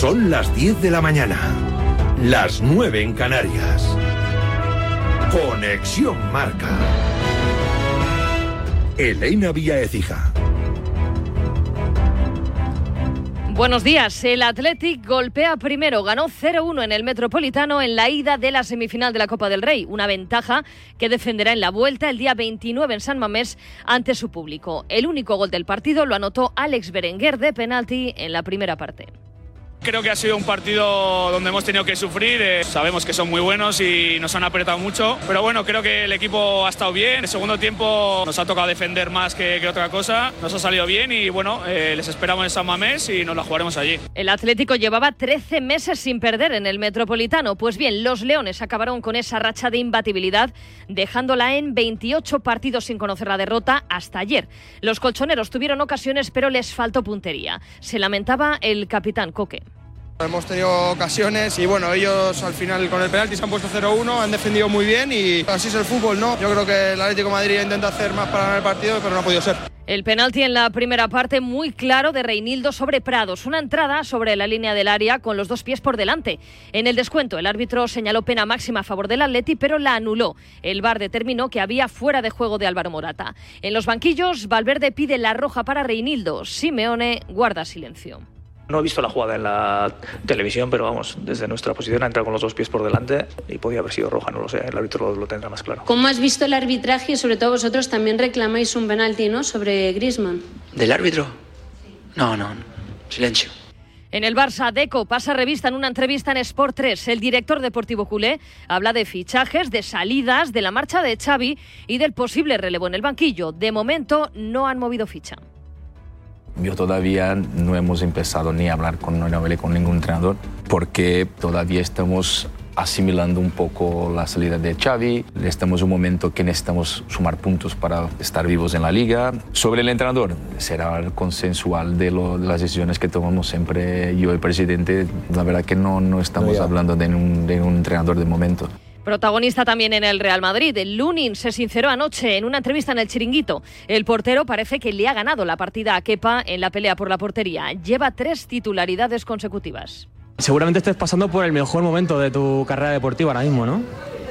Son las 10 de la mañana, las 9 en Canarias. Conexión Marca. Elena Vía Ecija. Buenos días. El Athletic golpea primero, ganó 0-1 en el Metropolitano en la ida de la semifinal de la Copa del Rey, una ventaja que defenderá en la vuelta el día 29 en San Mamés ante su público. El único gol del partido lo anotó Alex Berenguer de penalti en la primera parte. Creo que ha sido un partido donde hemos tenido que sufrir. Eh, sabemos que son muy buenos y nos han apretado mucho. Pero bueno, creo que el equipo ha estado bien. El segundo tiempo nos ha tocado defender más que, otra cosa. Nos ha salido bien y bueno, eh, les esperamos en San Mamés y nos la jugaremos allí. El Atlético llevaba 13 meses sin perder en el Metropolitano. Pues bien, los Leones acabaron con esa racha de imbatibilidad, dejándola en 28 partidos sin conocer la derrota hasta ayer. Los colchoneros tuvieron ocasiones, pero les faltó puntería. Se lamentaba el capitán Coque. Hemos tenido ocasiones y bueno, ellos al final con el penalti se han puesto 0-1, han defendido muy bien y así es el fútbol, ¿no? Yo creo que el Atlético de Madrid intenta hacer más para ganar el partido, pero no ha podido ser. El penalti en la primera parte muy claro de Reinildo sobre Prados, una entrada sobre la línea del área con los dos pies por delante. En el descuento el árbitro señaló pena máxima a favor del Atleti, pero la anuló. El VAR determinó que había fuera de juego de Álvaro Morata. En los banquillos Valverde pide la roja para Reinildo. Simeone guarda silencio. No he visto la jugada en la televisión, pero vamos, desde nuestra posición ha entrado con los dos pies por delante y podía haber sido roja, no lo sé, el árbitro lo, tendrá más claro. ¿Cómo has visto el arbitraje y sobre todo vosotros también reclamáis un penalti, ¿no? Sobre Griezmann. ¿Del árbitro? No, no, silencio. En el Barça, Deco pasa revista en una entrevista en Sport 3. El director deportivo culé habla de fichajes, de salidas, de la marcha de Xavi y del posible relevo en el banquillo. De momento no han movido ficha. Yo todavía no hemos empezado ni a hablar con, no con ningún entrenador porque todavía estamos asimilando un poco la salida de Xavi. Estamos en un momento que necesitamos sumar puntos para estar vivos en la liga. Sobre el entrenador, será el consensual de, las decisiones que tomamos siempre yo el presidente. La verdad que no, no estamos hablando de un, de un entrenador de momento. Protagonista también en el Real Madrid. El Lunin se sinceró anoche en una entrevista en el Chiringuito. El portero parece que le ha ganado la partida a Kepa en la pelea por la portería. Lleva tres titularidades consecutivas. Seguramente estés pasando por el mejor momento de tu carrera deportiva ahora mismo, ¿no?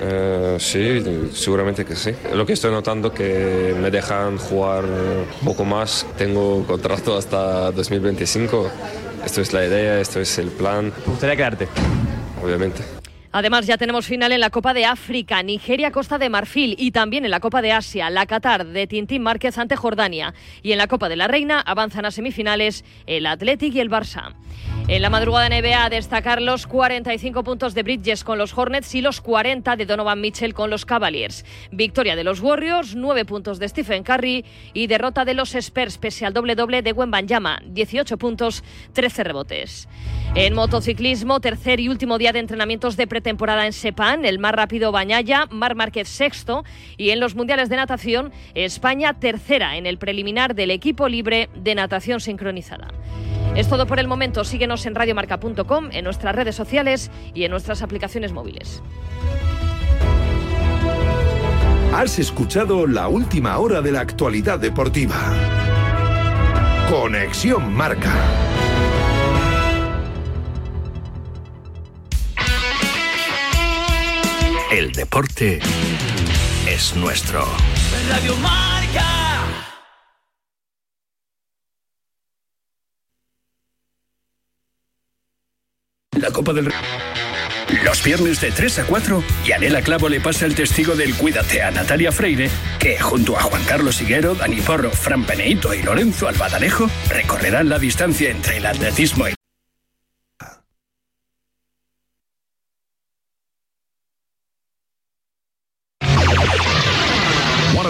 Eh, sí, seguramente que sí. Lo que estoy notando que me dejan jugar un poco más. Tengo contrato hasta 2025. Esto es la idea, esto es el plan. ¿Te gustaría quedarte? Obviamente. Además, ya tenemos final en la Copa de África, Nigeria, Costa de Marfil y también en la Copa de Asia, la Qatar de Tintín Márquez ante Jordania. Y en la Copa de la Reina avanzan a semifinales el Athletic y el Barça. En la madrugada NBA, destacar los 45 puntos de Bridges con los Hornets y los 40 de Donovan Mitchell con los Cavaliers. Victoria de los Warriors, 9 puntos de Stephen Curry y derrota de los Spurs pese al doble doble de Wembanyama, 18 puntos, 13 rebotes. En motociclismo, tercer y último día de entrenamientos de pretemporada en Sepan, el más rápido Bañaya, Mar Márquez sexto y en los mundiales de natación, España tercera en el preliminar del equipo libre de natación sincronizada. Es todo por el momento. Síguenos en radiomarca.com, en nuestras redes sociales y en nuestras aplicaciones móviles. Has escuchado la última hora de la actualidad deportiva. Conexión Marca. El deporte es nuestro. Radio Marca. la Copa del Rey. Los viernes de 3 a 4, Yanela Clavo le pasa el testigo del Cuídate a Natalia Freire, que junto a Juan Carlos Higuero, Dani Porro, Fran Peneito y Lorenzo Albadalejo recorrerán la distancia entre el atletismo y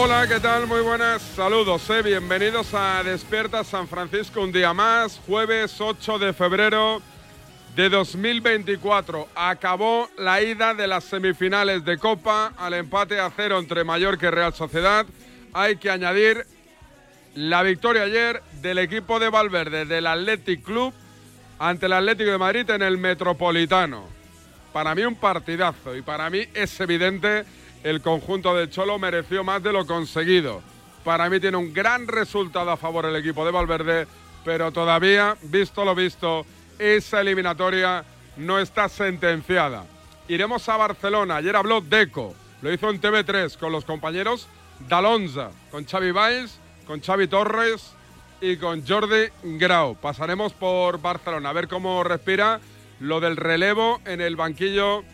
Hola, ¿qué tal? Muy buenas. Saludos, ¿eh? bienvenidos a Despierta San Francisco un día más, jueves 8 de febrero de 2024. Acabó la ida de las semifinales de Copa al empate a cero entre Mallorca y Real Sociedad. Hay que añadir la victoria ayer del equipo de Valverde, del Athletic Club, ante el Atlético de Madrid en el Metropolitano. Para mí un partidazo y para mí es evidente el conjunto de Cholo mereció más de lo conseguido. Para mí tiene un gran resultado a favor el equipo de Valverde, pero todavía, visto lo visto, esa eliminatoria no está sentenciada. Iremos a Barcelona. Ayer habló Deco, lo hizo en TV3 con los compañeros Dalonza, con Xavi Valls, con Xavi Torres y con Jordi Grau. Pasaremos por Barcelona a ver cómo respira lo del relevo en el banquillo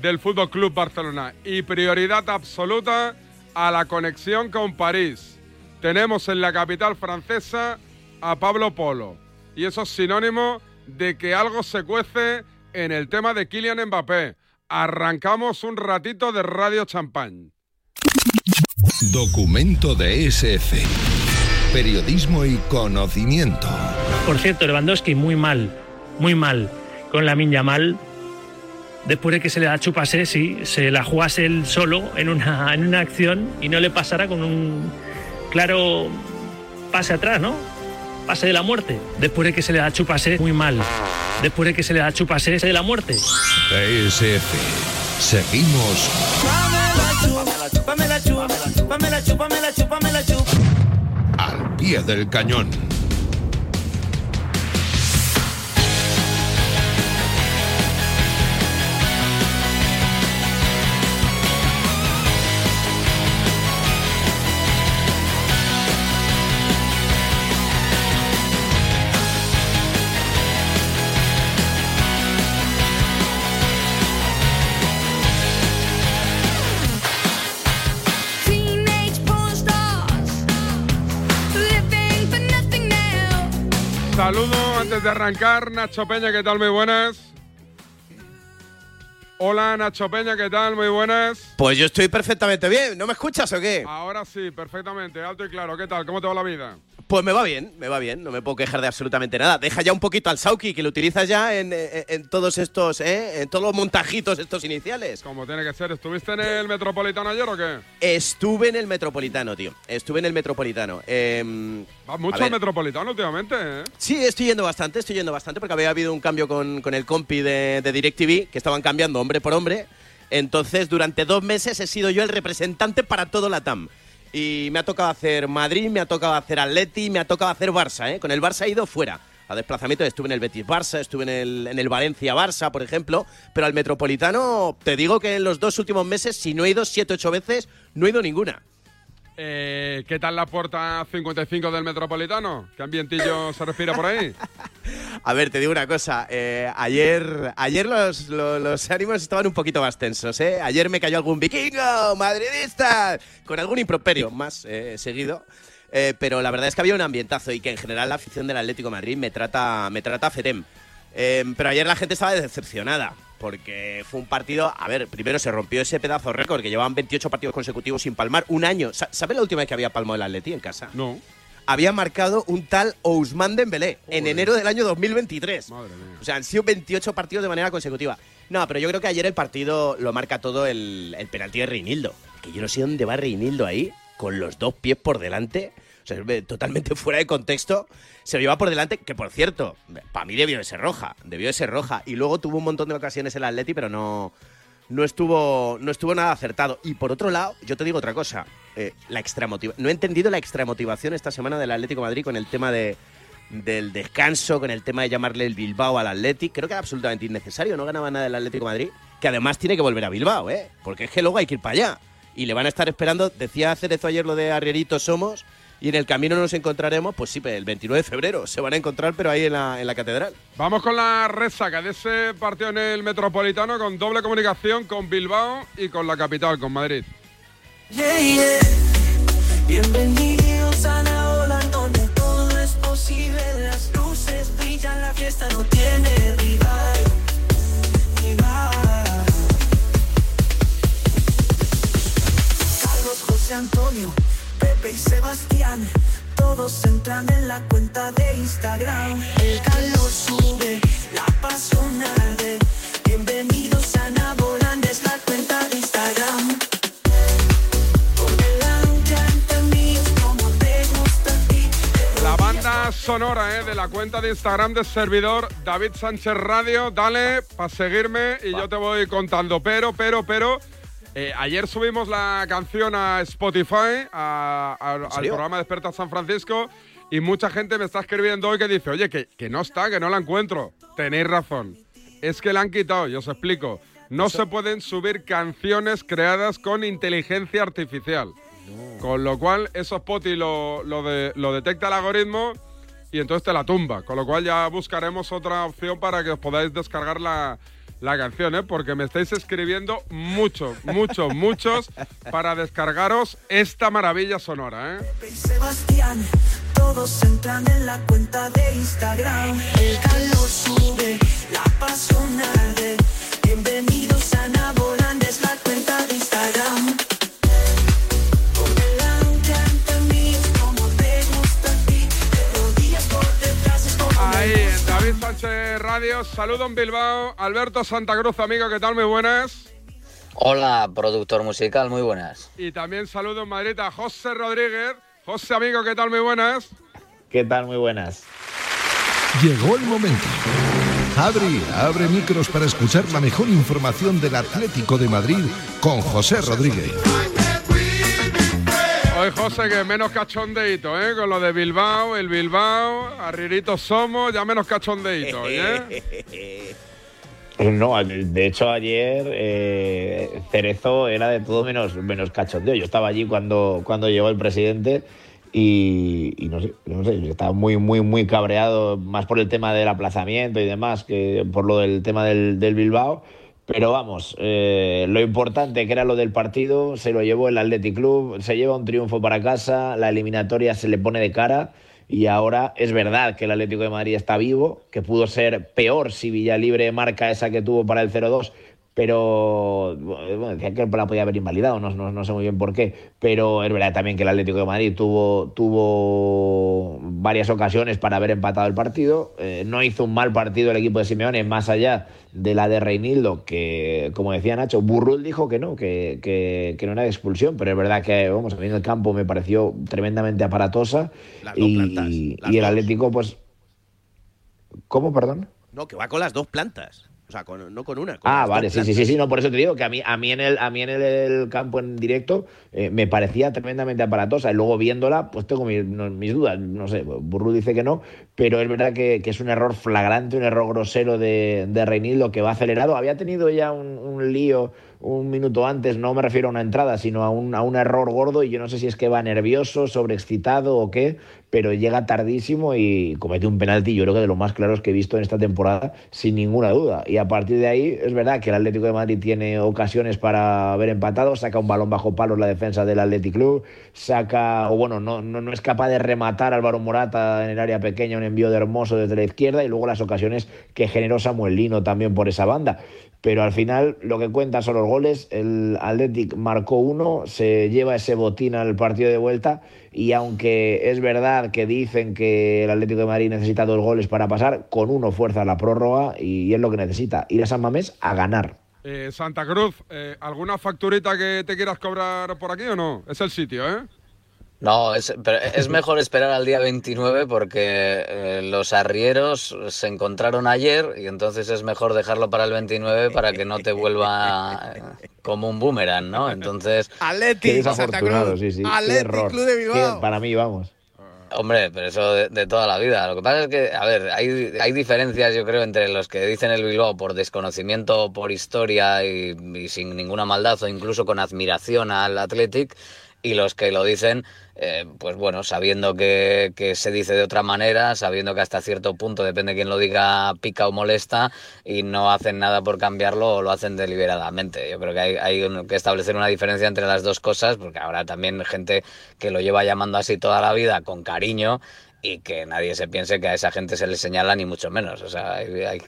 del Fútbol Club Barcelona y prioridad absoluta a la conexión con París. Tenemos en la capital francesa a Pablo Polo y eso es sinónimo de que algo se cuece en el tema de Kylian Mbappé. Arrancamos un ratito de Radio Champagne. Documento de SF. Periodismo y conocimiento. Por cierto, Lewandowski muy mal, muy mal. Con la minya mal. Después de que se le da chupase, sí, se la jugase él solo en una, en una acción y no le pasara con un claro pase atrás, ¿no? Pase de la muerte. Después de que se le da chupase, muy mal. Después de que se le da chupase, de la muerte. TSF. Seguimos. Al pie del cañón. Saludo antes de arrancar, Nacho Peña, ¿qué tal? Muy buenas. Hola, Nacho Peña, ¿qué tal? Muy buenas. Pues yo estoy perfectamente bien. ¿No me escuchas o qué? Ahora sí, perfectamente, alto y claro. ¿Qué tal? ¿Cómo te va la vida? Pues me va bien, me va bien, no me puedo quejar de absolutamente nada. Deja ya un poquito al Sauki, que lo utilizas ya en, en- en todos estos, ¿eh? en todos los montajitos estos iniciales. Como tiene que ser. ¿Estuviste en el Metropolitano ayer o qué? Estuve en el Metropolitano, tío. Estuve en el Metropolitano. Em, Vas mucho al Metropolitano últimamente, ¿eh? Sí, estoy yendo bastante, estoy yendo bastante, porque había habido un cambio con, con el compi de, de DirecTV, que estaban cambiando hombre por hombre. Entonces, durante dos meses he sido yo el representante para todo la TAM. Y me ha tocado hacer Madrid, me ha tocado hacer Atleti, me ha tocado hacer Barça, ¿eh? Con el Barça he ido fuera. A desplazamiento estuve en el Betis Barça, estuve en el, en el Valencia Barça, por ejemplo. Pero al Metropolitano, te digo que en los dos últimos meses, si no he ido siete, ocho veces, no he ido ninguna. Eh, ¿Qué tal la puerta 55 del Metropolitano? ¿Qué ambientillo se respira por ahí? A ver, te digo una cosa. eh, ayer ayer los, lo- los, ánimos estaban un poquito más tensos, ¿eh? Ayer me cayó algún vikingo, madridista, con algún improperio más eh, seguido. Pero la verdad es que había un ambientazo y que en general la afición del Atlético Madrid me trata, me trata fetem. Eh, pero ayer la gente estaba decepcionada. Porque fue un partido. A ver, primero se rompió ese pedazo récord que llevaban 28 partidos consecutivos sin palmar. Un año. Sa- ¿Sabes la última vez que había palmado el Atleti en casa? No. Había marcado un tal Ousmane Dembélé en enero del año 2023. Madre mía. O sea, han sido 28 partidos de manera consecutiva. No, pero yo creo que ayer el partido lo marca todo el, el penalti de Reinildo. Que yo no sé dónde va Reinildo ahí, con los dos pies por delante. Totalmente fuera de contexto. Se lo lleva por delante, que por cierto, para mí debió de ser roja. Debió de ser roja. Y luego tuvo un montón de ocasiones el Atleti, pero no, no estuvo, no estuvo nada acertado. Y por otro lado, yo te digo otra cosa. eh, la extramotiva- no he entendido la extramotivación esta semana del Atlético Madrid con el tema de, del descanso, con el tema de llamarle el Bilbao al Atlético. Creo que era absolutamente innecesario. No ganaba nada el Atlético Madrid. Que además tiene que volver a Bilbao, ¿eh? Porque es que luego hay que ir para allá. Y le van a estar esperando. Decía Cerezo ayer lo de Arrieritos somos. Y en el camino nos encontraremos, pues sí, el 29 de febrero. Se van a encontrar, pero ahí en la, en la catedral. Vamos con la resaca de ese partido en el Metropolitano con doble comunicación con Bilbao y con la capital, con Madrid. Yeah, yeah. Bienvenidos a la ola donde todo es posible. Las luces brillan, la fiesta no tiene rival. rival. Carlos José José Antonio, Pepe y Sebastián. Todos entran en la cuenta de Instagram. El calor sube, la pasión arde. Bienvenidos a Naboland, es la cuenta de Instagram. Por delante ante mí, como te gusta a ti. La banda sonora eh, de la cuenta de Instagram del servidor David Sánchez Radio. Dale para seguirme y yo te voy contando. Pero, pero, pero. Eh, ayer subimos la canción a Spotify, a- a- al programa Desperta San Francisco, y mucha gente me está escribiendo hoy que dice, oye, que, que no está, que no la encuentro. Tenéis razón. Es que la han quitado, y os explico. No se pueden subir canciones creadas con inteligencia artificial. Con lo cual, eso Spotify lo, lo, de- lo detecta el algoritmo y entonces te la tumba. Con lo cual ya buscaremos otra opción para que os podáis descargar la, la canción, ¿eh? porque me estáis escribiendo mucho, mucho, muchos para descargaros esta maravilla sonora. Bienvenidos. David Sánchez Radio, saludo en Bilbao. Alberto Santa Cruz, amigo, ¿qué tal? Muy buenas. Hola, productor musical, muy buenas. Y también saludo en Madrid a José Rodríguez. José, amigo, ¿qué tal? Muy buenas. ¿Qué tal? Muy buenas. Llegó el momento. Adri abre micros para escuchar la mejor información del Atlético de Madrid con José Rodríguez. Hoy, José, que menos cachondeito, ¿eh? Con lo de Bilbao, el Bilbao, arriritos somos, ya menos cachondeito, ¿eh? No, de hecho ayer eh, Cerezo era de todo menos, menos cachondeo. Yo estaba allí cuando, cuando llegó el presidente y, y no sé, no sé, estaba muy, muy, muy cabreado, más por el tema del aplazamiento y demás que por lo del tema del, del Bilbao. Pero vamos, eh, lo importante que era lo del partido, se lo llevó el Athletic Club, se lleva un triunfo para casa, la eliminatoria se le pone de cara y ahora es verdad que el Atlético de Madrid está vivo, que pudo ser peor si Villalibre marca esa que tuvo para el 0-2, pero bueno, decía que la podía haber invalidado, no, no, no sé muy bien por qué, pero es verdad también que el Atlético de Madrid tuvo, tuvo varias ocasiones para haber empatado el partido, eh, no hizo un mal partido el equipo de Simeone, más allá de la de Reinildo, que como decía Nacho, Burrul dijo que no, que, que, que no era de expulsión, pero es verdad que, vamos, a mí en el campo me pareció tremendamente aparatosa Las y, plantas, y el. Atlético, pues... ¿Cómo, perdón? No, que va con las dos plantas. O sea, con- no con una. con Ah, vale, sí, sí, sí, sí, no, por eso te digo que a mí, a mí en el, a mí en el, el campo en directo eh, me parecía tremendamente aparatosa y luego viéndola, pues tengo mis, no- mis dudas, no sé, Burru dice que no, pero es verdad que, que es un error flagrante, un error grosero de, de Reinildo que va acelerado. Había tenido ya un, un lío un minuto antes, no me refiero a una entrada, sino a un, a un error gordo y yo no sé si es que va nervioso, sobreexcitado o qué, pero llega tardísimo y comete un penalti, yo creo que de los más claros que he visto en esta temporada, sin ninguna duda. Y a partir de ahí, es verdad que el Atlético de Madrid tiene ocasiones para haber empatado, saca un balón bajo palos la defensa del Athletic Club, saca, o bueno, no, no, no es capaz de rematar a Álvaro Morata en el área pequeña, un envío de Hermoso desde la izquierda y luego las ocasiones que generó Samuel Lino también por esa banda. Pero al final lo que cuentan son los goles. El Athletic marcó uno, se lleva ese botín al partido de vuelta y aunque es verdad que dicen que el Atlético de Madrid necesita dos goles para pasar, con uno fuerza la prórroga y es lo que necesita. Ir a San Mamés a ganar. Eh, Santa Cruz, eh, ¿alguna facturita que te quieras cobrar por aquí o no? Es el sitio, ¿eh? No, es, pero es mejor esperar al día 29 porque eh, los arrieros se encontraron ayer y entonces es mejor dejarlo para el 29 para que no te vuelva como un boomerang, ¿no? Entonces... Desafortunado, sí, sí. Error. Qué- para mí, vamos. Hombre, pero eso de, de toda la vida. Lo que pasa es que, a ver, hay, hay diferencias, yo creo, entre los que dicen el Bilbao por desconocimiento, por historia y, y sin ninguna maldad o incluso con admiración al Athletic y los que lo dicen, eh, pues bueno, sabiendo que, que se dice de otra manera, sabiendo que hasta cierto punto, depende de quién lo diga, pica o molesta y no hacen nada por cambiarlo o lo hacen deliberadamente. Yo creo que hay, hay que establecer una diferencia entre las dos cosas porque habrá también gente que lo lleva llamando así toda la vida con cariño y que nadie se piense que a esa gente se le señala ni mucho menos. O sea,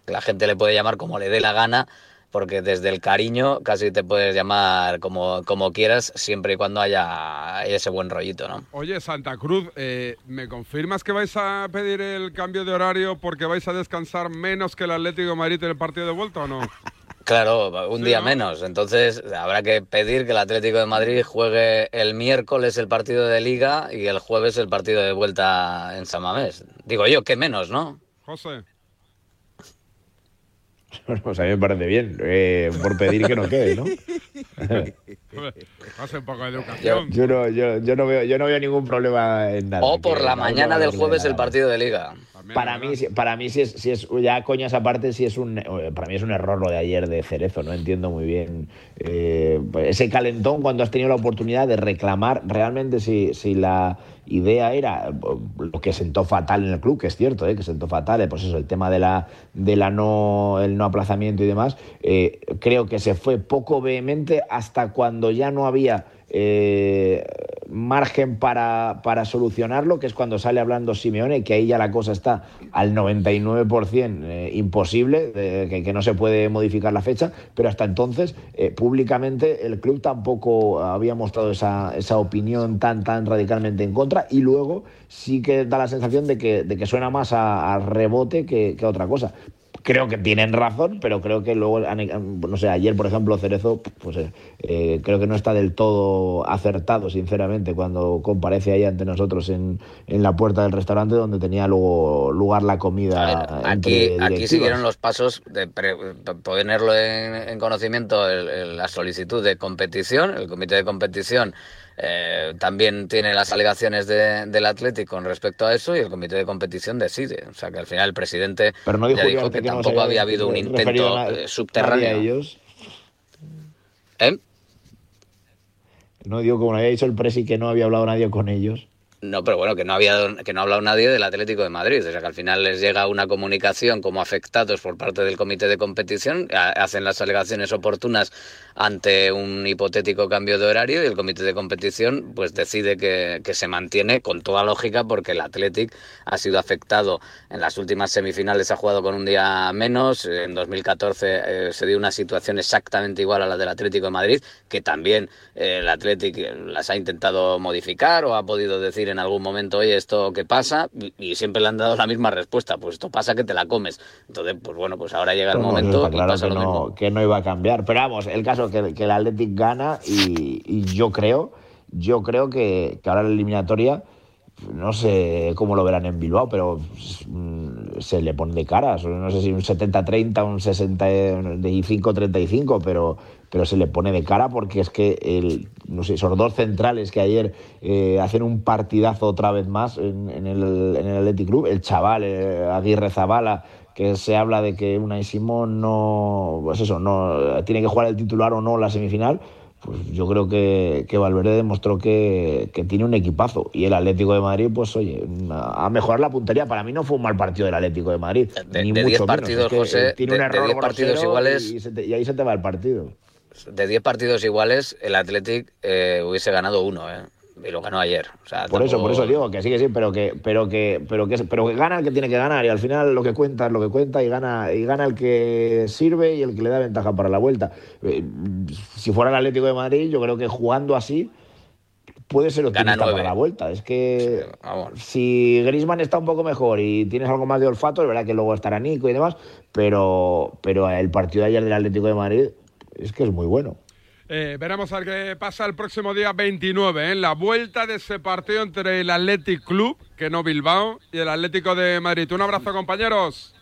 la gente le puede llamar como le dé la gana porque desde el cariño casi te puedes llamar como, como quieras, siempre y cuando haya ese buen rollito, ¿no? Oye, Santa Cruz, eh, ¿me confirmas que vais a pedir el cambio de horario porque vais a descansar menos que el Atlético de Madrid en el partido de vuelta o no? Claro, un Sí, día ¿no? menos. Entonces habrá que pedir que el Atlético de Madrid juegue el miércoles el partido de liga y el jueves el partido de vuelta en San Mamés. Digo yo, ¿qué menos, no? José. Pues a mí me parece bien, eh, por pedir que no quede, ¿no? Hace un poco de educación. Yo no, yo, yo no veo, yo no veo ningún problema en nada. O por la no mañana del jueves el partido de liga. Para mí, para mí sí es, sí es ya coñas aparte, sí es un, eh, para mí es un error lo de ayer de Cerezo. No entiendo muy bien eh, pues ese calentón cuando has tenido la oportunidad de reclamar realmente si, si la idea era eh, lo que sentó fatal en el club, que es cierto, eh, que sentó fatal, pues eso, el tema de la, de la no, el no aplazamiento y demás. eh, creo que se fue poco vehemente hasta cuando ya no había eh, margen para, para solucionarlo, que es cuando sale hablando Simeone, que ahí ya la cosa está al 99% eh, imposible, que, que no se puede modificar la fecha, pero hasta entonces, eh, públicamente, el club tampoco había mostrado esa, esa opinión tan, tan radicalmente en contra, y luego sí que da la sensación de que, de que suena más a, a rebote que, que a otra cosa creo que tienen razón, pero creo que luego, no sé, ayer, por ejemplo, Cerezo, pues eh, eh, creo que no está del todo acertado, sinceramente, cuando comparece ahí ante nosotros en, en la puerta del restaurante donde tenía luego lugar la comida. Aquí, aquí siguieron los pasos de pre- ponerlo en, en conocimiento el- el- la solicitud de competición. El comité de competición eh, también tiene las alegaciones de- del Atlético con respecto a eso y el comité de competición decide. O sea que al final el presidente Pero no dijo ya dijo que tampoco había había habido un intento eh, a subterráneo. ellos. ¿Eh? No digo como había dicho el presi que no había hablado nadie con ellos. No, pero bueno, que no había que no ha hablado nadie del Atlético de Madrid. O sea, que al final les llega una comunicación como afectados por parte del comité de competición, ha- hacen las alegaciones oportunas ante un hipotético cambio de horario y el comité de competición pues decide que, que se mantiene con toda lógica porque el Athletic ha sido afectado en las últimas semifinales, ha jugado con un día menos, en 2014 eh, se dio una situación exactamente igual a la del Atlético de Madrid, que también eh, el Athletic las ha intentado modificar o ha podido decir en algún momento, oye, ¿esto qué pasa? Y, siempre le han dado la misma respuesta, pues esto pasa que te la comes. Entonces, pues bueno, pues ahora llega el Pues momento y pasa que lo mismo. no, que no iba a cambiar. Pero vamos, el caso que, que el Athletic gana y, y yo creo, yo creo que, que ahora la eliminatoria, no sé cómo lo verán en Bilbao, pero mm, se le pone de cara. No sé si un 70-30, un 65-35, pero, pero se le pone de cara porque es que el, no sé, esos dos centrales que ayer eh, hacen un partidazo otra vez más en, el, en el Athletic Club, el chaval eh, Aguirre Zabala, que se habla de que Unai Simón no, pues eso, no tiene que jugar el titular o no la semifinal, pues yo creo que, que Valverde demostró que, que tiene un equipazo. Y el Atlético de Madrid, pues oye, a mejorar la puntería. Para mí no fue un mal partido del Atlético de Madrid. De- ni de mucho 10 menos. partidos, Es que, José, tiene de- un de error 10 partidos iguales- Y, te- y ahí se te va el partido. De 10 partidos iguales, el Athletic eh, hubiese ganado uno, ¿eh? Y lo ganó ayer. O sea, Por eso, por eso digo que sí, que sí, pero que, pero que, pero que, pero que gana el que tiene que ganar y al final lo que cuenta es lo que cuenta y gana, y gana el que sirve y el que le da ventaja para la vuelta. Eh, si fuera el Atlético de Madrid, yo creo que jugando así puede ser optimista para la vuelta. Es que si Grisman está un poco mejor y tienes algo más de olfato, es verdad que luego estará Nico y demás, pero, pero el partido de ayer del Atlético de Madrid es que es muy bueno. Eh, veremos a ver qué pasa el próximo día 29, en la vuelta de ese partido entre el Athletic Club, que no Bilbao, y el Atlético de Madrid. Un abrazo, compañeros.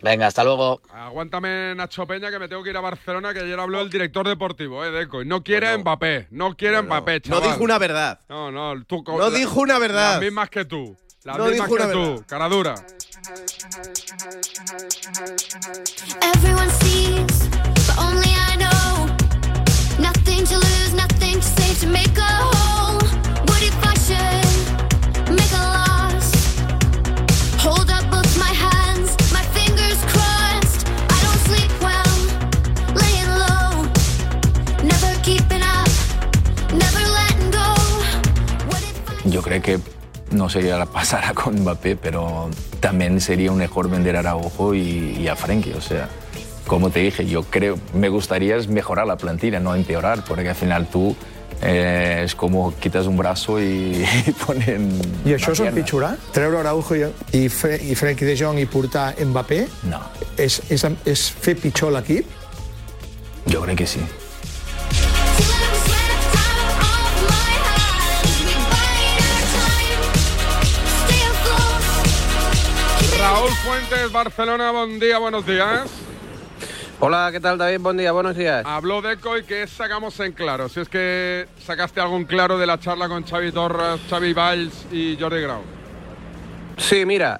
Venga, hasta luego. Aguántame, Nacho Peña, que me tengo que ir a Barcelona, que ayer habló el director deportivo, eh, Deco. Y no quiere Mbappé, no quiere Mbappé, No chaval. dijo una verdad. No, no, tú... No dijo una verdad. Las mismas que tú. Las No mismas dijo que una tú, verdad. cara dura. Yo creo que no sería la pasará con Mbappé, pero también sería un mejor vender a Araujo y, y a Frenkie. O sea, como te dije, yo creo, me gustaría mejorar la plantilla, no empeorar, porque al final tú eh, és com quites un braço i, i ponen I això és empitjorar? Treure Araujo i, i, Fre i Frenkie de Jong i portar Mbappé? No. És, és, és fer pitjor l'equip? Jo crec que sí. Raúl Fuentes, Barcelona, buen día, buenos días. Hola, ¿qué tal David? Buen día, buenos días. Habló Deco y que sacamos en claro. Si es que sacaste algo en claro de la charla con Xavi Torres, Xavi Valls y Jordi Grau. Sí, mira,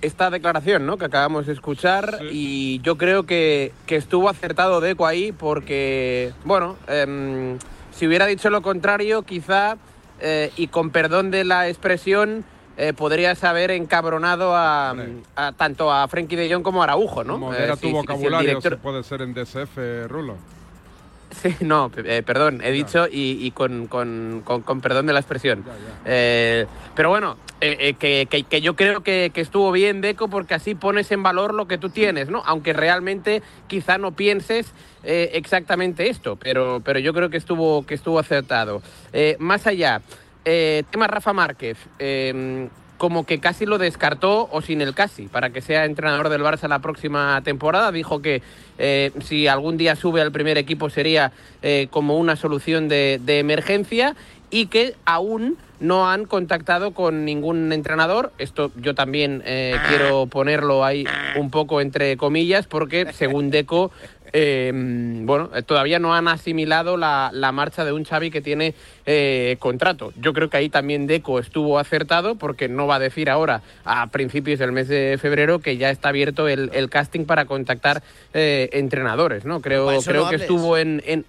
esta declaración ¿no? que acabamos de escuchar y yo creo que, que estuvo acertado Deco ahí porque, bueno, em, si hubiera dicho lo contrario, quizá, eh, y con perdón de la expresión, eh, podrías haber encabronado a, a- tanto a Frenkie de Jong como a Araujo, ¿no? Modera Eh, tu si- si vocabulario, director- si puede ser en DSF, Rulo. Sí, no, eh, perdón, he dicho y, y con, con- con- con perdón de la expresión. Eh, pero bueno, eh, que, que- que yo creo que, que estuvo bien, Deco, porque así pones en valor lo que tú tienes, ¿no? Aunque realmente quizá no pienses exactamente esto, pero, pero yo creo que estuvo, que estuvo acertado. Más allá, eh, tema Rafa Márquez. eh, como que casi lo descartó, o sin el casi, para que sea entrenador del Barça la próxima temporada. Dijo que eh, si algún día sube al primer equipo sería eh, como una solución de, emergencia y que aún no han contactado con ningún entrenador. Esto yo también quiero ponerlo ahí un poco entre comillas, porque según Deco, eh, bueno, eh, todavía no han asimilado la, la marcha de un Xavi que tiene eh, contrato. Yo creo que ahí también Deco estuvo acertado, porque no va a decir ahora, a principios del mes de febrero, que ya está abierto el, el casting para contactar eh, entrenadores, ¿no? Creo, creo no que estuvo en- en,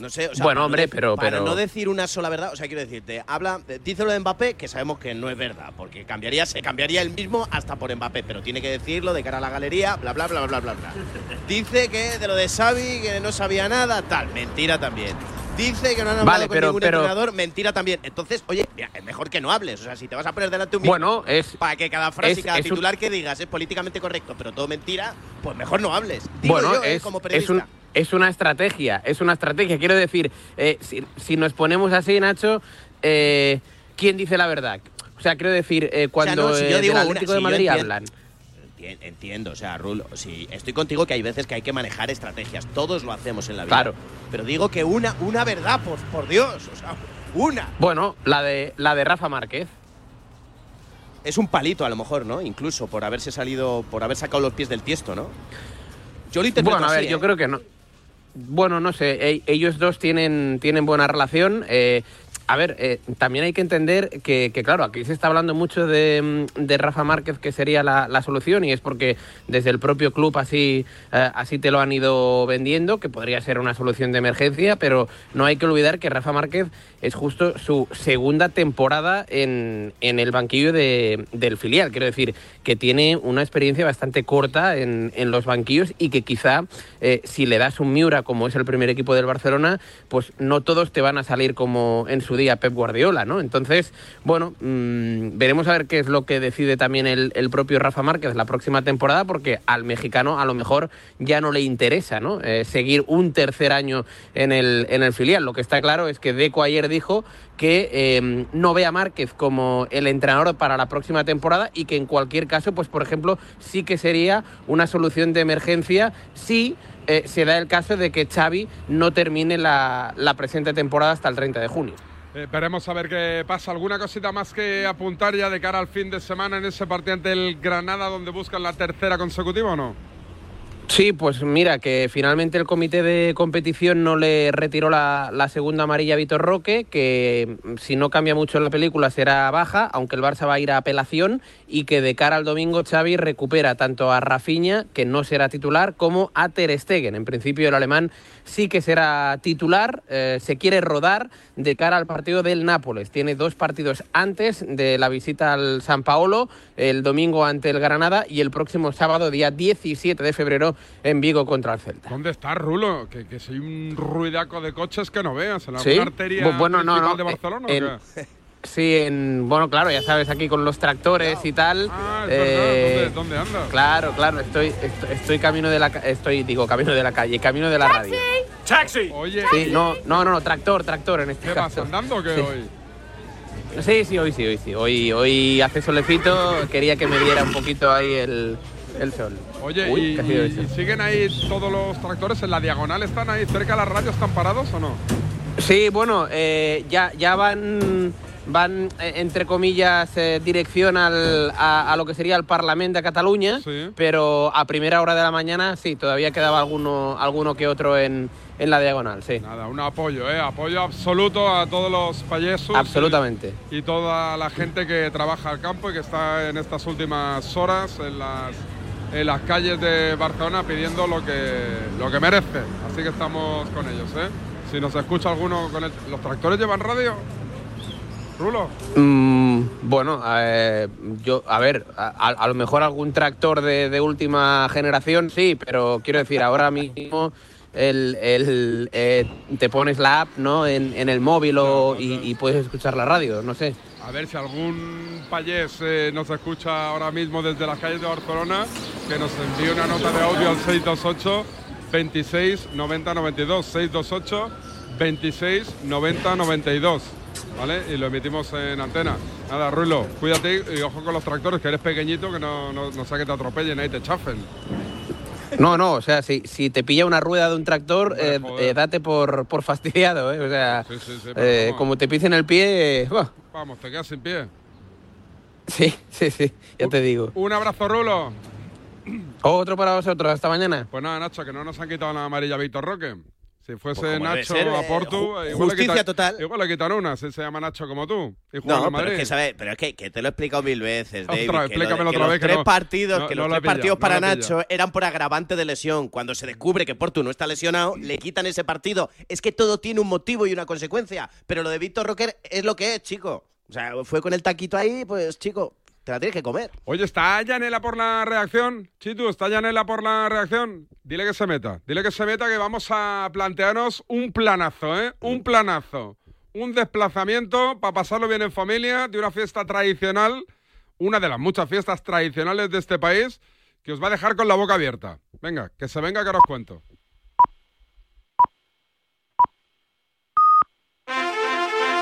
No sé, o sea, Bueno, para no hombre, pero- Para pero- no decir una sola verdad, o sea, quiero decirte, habla, dice lo de Mbappé, que sabemos que no es verdad, porque cambiaría, se cambiaría él mismo hasta por Mbappé, pero tiene que decirlo de cara a la galería, bla, bla, bla, bla, bla, bla. Dice que de lo de Xavi, que no sabía nada, tal, mentira también. Dice que no han hablado Vale, con pero- ningún pero- entrenador, mentira también. Entonces, oye, mira, es mejor que no hables. O sea, si te vas a poner delante un Bueno, es- para que cada frase y es- cada es un- titular que digas es políticamente correcto, pero todo mentira, pues mejor no hables. Digo bueno, yo, eh, es, como es, periodista. un- es una estrategia, es una estrategia. Quiero decir, eh, si, si nos ponemos así, Nacho, eh, ¿quién dice la verdad? O sea, quiero decir, eh, cuando no, si yo eh, digo del una- Atlético de Madrid hablan. Entien- Entiendo, o sea, Rulo, sí, estoy contigo que hay veces que hay que manejar estrategias, todos lo hacemos en la vida. Claro. Pero digo que una, una verdad, por, por Dios, o sea, una. Bueno, la de, la de Rafa Márquez. Es un palito a lo mejor, ¿no? Incluso por haberse salido, por haber sacado los pies del tiesto, ¿no? Yo lo Bueno, a ver, así, yo ¿eh? creo que no. Bueno, no sé, e- ellos dos tienen, tienen buena relación. eh, a ver, eh, también hay que entender que, que, claro, aquí se está hablando mucho de, mm, de Rafa Márquez, que sería la, la solución, y es porque desde el propio club así, eh, así te lo han ido vendiendo, que podría ser una solución de emergencia, pero no hay que olvidar que Rafa Márquez es justo su segunda temporada en, en el banquillo de- del filial. Quiero decir, que tiene una experiencia bastante corta en, en los banquillos y que quizá eh, si le das un Miura como es el primer equipo del Barcelona, pues no todos te van a salir como en su día Pep Guardiola, ¿no? Entonces, bueno, mm, veremos a ver qué es lo que decide también el, propio Rafa Márquez la próxima temporada, porque al mexicano a lo mejor ya no le interesa, ¿no? Eh, seguir un tercer año en el, en el filial. Lo que está claro es que Deco ayer dijo que eh, no ve a Márquez como el entrenador para la próxima temporada y que en cualquier caso, pues por ejemplo, sí que sería una solución de emergencia si eh, se da el caso de que Xavi no termine la, la presente temporada hasta el 30 de junio. Eh, veremos a ver qué pasa. ¿Alguna cosita más que apuntar ya de cara al fin de semana en ese partido ante el Granada donde buscan la tercera consecutiva o no? Sí, pues mira, que finalmente el comité de competición no le retiró la, segunda amarilla a Vitor Roque, que mm, si no cambia mucho en la película será baja, aunque el Barça va a ir a apelación, y que de cara al domingo Xavi recupera tanto a Rafinha, que no será titular, como a Ter Stegen. En principio el alemán sí que será titular, eh, se quiere rodar de cara al partido del Nápoles. Tiene dos partidos antes de la visita al San Paolo, el domingo ante el Granada y el próximo sábado, día 17 de febrero, en Vigo contra el Celta. ¿Dónde está Rulo? Que, que hay un ruidaco de coches que no veas. ¿En Sí, arteria bu- bueno, no, no, de Barcelona en- o qué? Sí, en, bueno, claro, ya sabes, aquí con los tractores y tal. Ah, eh. ¿Dónde, dónde andas? Claro, claro, estoy, estoy, estoy camino de la estoy, digo, camino de la calle, camino de la radio. ¡Taxi! Oye, Sí, no, no, no, no, tractor, tractor en este ¿qué vas caso. andando o qué Sí. hoy? Sí, sí, hoy sí, hoy sí. Hoy, hoy hace solecito, quería que me diera un poquito ahí el, el sol. Oye, Uy, y, siguen ahí todos los tractores en la diagonal? ¿Están ahí cerca de la radio? ¿Están parados o no? Sí, bueno, eh, ya, ya van, van eh, entre comillas, eh, dirección al, a, a lo que sería el Parlamento de Cataluña, pero a primera hora de la mañana sí, todavía quedaba alguno, alguno que otro en, en la diagonal, sí. Nada, un apoyo, ¿eh? Apoyo absoluto a todos los payesos. Absolutamente. Y, y toda la gente que trabaja al campo y que está en estas últimas horas en las, en las calles de Barcelona pidiendo lo que, lo que merece. Así que estamos con ellos, ¿eh? Si nos escucha alguno con el... ¿Los tractores llevan radio? Rulo. Mm, bueno, eh, yo, a ver, a, lo mejor algún tractor de, última generación sí, pero quiero decir, ahora mismo el, el, eh, te pones la app ¿no? en, en el móvil o, y puedes escuchar la radio, no sé. A ver si algún payés eh, nos escucha ahora mismo desde las calles de Barcelona, que nos envíe una nota de audio al 628 26 90 92. 628 26 90 92. ¿Vale? Y lo emitimos en antena. Nada, Rulo, cuídate y ojo con los tractores, que eres pequeñito, que no, no, no sea que te atropellen ahí, te chafen. No, no, o sea, si, si te pilla una rueda de un tractor, eh, eh, date por, por fastidiado, ¿eh? O sea, Sí, sí, sí, pero eh, como te pisen el pie. Vamos, te quedas sin pie. sí, sí, sí, ya te digo. Un abrazo, Rulo. Otro para vosotros, hasta mañana. Pues nada, Nacho, que no nos han quitado la amarilla Víctor Roque. Si fuese Pues Nacho ser, a eh, Portu, eh, igual le justicia quitan- total. Igual le quitan una, si se llama Nacho como tú. Y en No, pero es que, ¿sabes? Pero es que, que te lo he explicado mil veces, Otra David. vez, que lo- explícamelo que otra los vez, tres no- partidos, no- que los tres partidos para Nacho eran por agravante de lesión. Cuando se descubre que Portu no está lesionado, le quitan ese partido. Es que todo tiene un motivo y una consecuencia. Pero lo de Víctor Rocker es lo que es, chico. O sea, fue con el taquito ahí, pues, chico, la tienes que comer. Oye, ¿está Yanela por la reacción? Chitu, ¿está Yanela por la reacción? Dile que se meta. Dile que se meta que vamos a plantearnos un planazo, ¿eh? Un planazo. Un desplazamiento para pasarlo bien en familia de una fiesta tradicional, una de las muchas fiestas tradicionales de este país, que os va a dejar con la boca abierta. Venga, que se venga que ahora os cuento.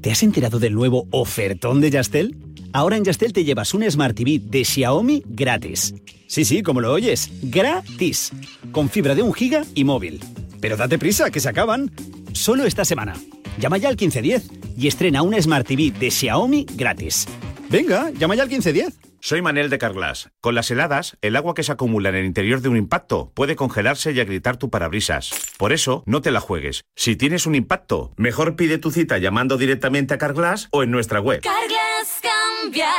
¿Te has enterado del nuevo ofertón de Yastel? Ahora en Yastel te llevas un Smart TV de Xiaomi gratis. Sí, sí, como lo oyes, gratis. Con fibra de un giga y móvil. Pero date prisa, que se acaban. Solo esta semana. Llama ya al 1510 y estrena un Smart TV de Xiaomi gratis. Venga, llama ya al 1510. Soy Manel de Carglass. Con las heladas, el agua que se acumula en el interior de un impacto puede congelarse y agrietar tu parabrisas. Por eso, no te la juegues. Si tienes un impacto, mejor pide tu cita llamando directamente a Carglass o en nuestra web. Carglass cambia,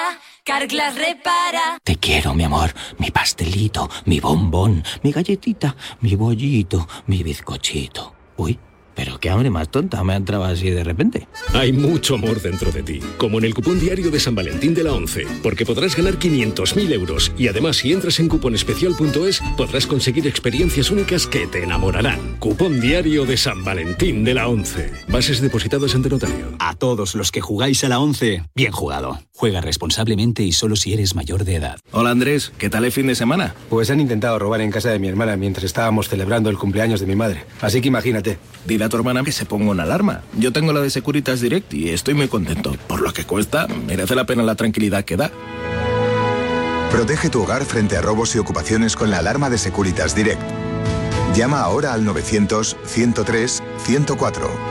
Carglass repara. Te quiero, mi amor, mi pastelito, mi bombón, mi galletita, mi bollito, mi bizcochito. Uy, pero qué hambre más tonta me ha entrado así de repente. Hay mucho amor dentro de ti, como en el cupón diario de San Valentín de la 11, porque podrás ganar 500.000 euros y además si entras en cuponespecial.es podrás conseguir experiencias únicas que te enamorarán. Cupón diario de San Valentín de la 11. Bases depositadas ante notario. A todos los que jugáis a la 11, bien jugado. Juega responsablemente y solo si eres mayor de edad. Hola Andrés, ¿qué tal el fin de semana? Pues han intentado robar en casa de mi hermana mientras estábamos celebrando el cumpleaños de mi madre. Así que imagínate. A tu hermana que se ponga una alarma. Yo tengo la de Securitas Direct y estoy muy contento. Por lo que cuesta, merece la pena la tranquilidad que da. Protege tu hogar frente a robos y ocupaciones con la alarma de Securitas Direct. Llama ahora al 900 103 104.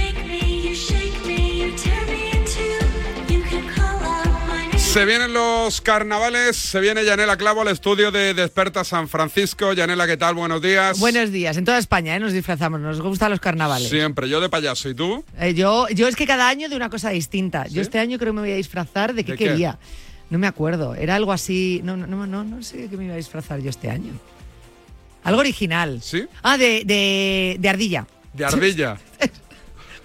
Se vienen los carnavales, se viene Yanela Clavo al estudio de Desperta San Francisco. Yanela, ¿qué tal? Buenos días. Buenos días. En toda España ¿eh? nos disfrazamos, nos gustan los carnavales. Siempre, yo de payaso. ¿Y tú? Eh, yo, yo es que cada año de una cosa distinta. Yo este año creo que me voy a disfrazar de qué ¿De qué? quería. No me acuerdo. Era algo así. No, no, no, no, no sé de qué me iba a disfrazar yo este año. Algo original. ¿Sí? Ah, de, de, de ardilla. De ardilla.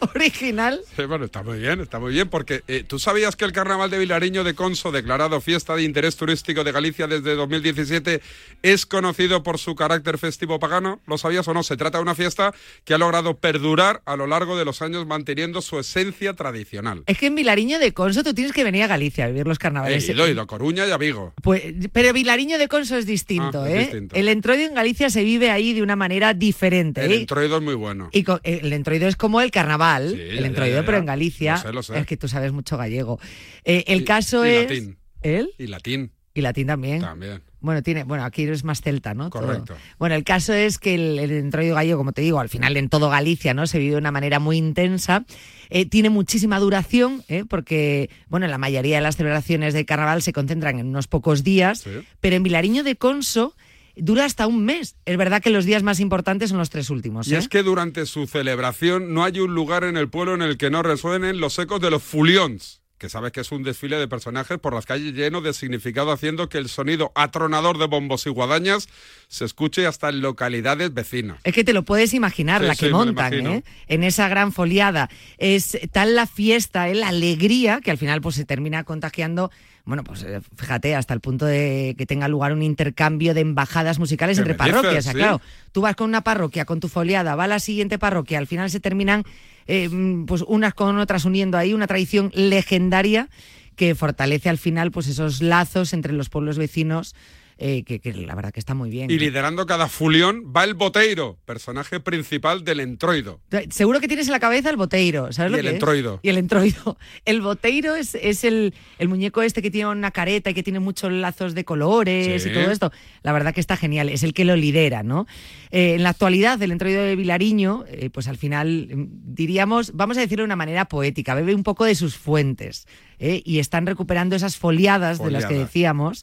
Original. Sí, bueno, está muy bien, está muy bien, porque eh, tú sabías que el carnaval de Vilariño de Conso, declarado fiesta de interés turístico de Galicia desde 2017, es conocido por su carácter festivo pagano. ¿Lo sabías o no? Se trata de una fiesta que ha logrado perdurar a lo largo de los años manteniendo su esencia tradicional. Es que en Vilariño de Conso tú tienes que venir a Galicia a vivir los He carnavales. ido, he ido a Coruña y a Vigo. Pues, pero Vilariño de Conso es distinto, Ah, es ¿eh? distinto. El entroido en Galicia se vive ahí de una manera diferente. El ¿eh? entroido es muy bueno. Y el entroido es como el carnaval, Sí, el ya, entroido, ya, ya. pero en Galicia. Lo sé, lo sé. Es que tú sabes mucho gallego. Eh, el Y- caso y es. latín. ¿Él? Y latín Y latín también. también. Bueno, tiene, bueno, aquí es más celta, ¿no? Todo. Correcto. Bueno, el caso es que el, el entroido gallego, como te digo, al final en todo Galicia, ¿no? Se vive de una manera muy intensa. Eh, tiene muchísima duración, ¿eh? porque, bueno, la mayoría de las celebraciones de carnaval se concentran en unos pocos días, pero en Vilariño de Conso dura hasta un mes. Es verdad que los días más importantes son los tres últimos. Y ¿eh? es que durante su celebración no hay un lugar en el pueblo en el que no resuenen los ecos de los fulions, que sabes que es un desfile de personajes por las calles lleno de significado, haciendo que el sonido atronador de bombos y guadañas se escuche hasta en localidades vecinas. Es que te lo puedes imaginar, Sí, la que montan. ¿eh? En esa gran foliada. Es tal la fiesta, ¿eh? la alegría, que al final pues se termina contagiando, bueno, pues eh, fíjate, hasta el punto de que tenga lugar un intercambio de embajadas musicales ¿Qué entre dices? parroquias. O sea, Sí. claro, tú vas con una parroquia, con tu foliada, va a la siguiente parroquia, al final se terminan eh, pues unas con otras uniendo ahí una tradición legendaria que fortalece al final pues esos lazos entre los pueblos vecinos, eh, que, que la verdad que está muy bien. Y liderando cada fulión va el boteiro, personaje principal del entroido. Seguro que tienes en la cabeza el boteiro, ¿sabes Y lo el que es? entroido. Y el entroido. El boteiro es, es el, el muñeco este que tiene una careta y que tiene muchos lazos de colores Sí. y todo esto. La verdad que está genial, es el que lo lidera, ¿no? Eh, en la actualidad, el entroido de Vilariño, eh, pues al final mm, diríamos, vamos a decirlo de una manera poética, bebe un poco de sus fuentes y están recuperando esas foliadas, de las que decíamos,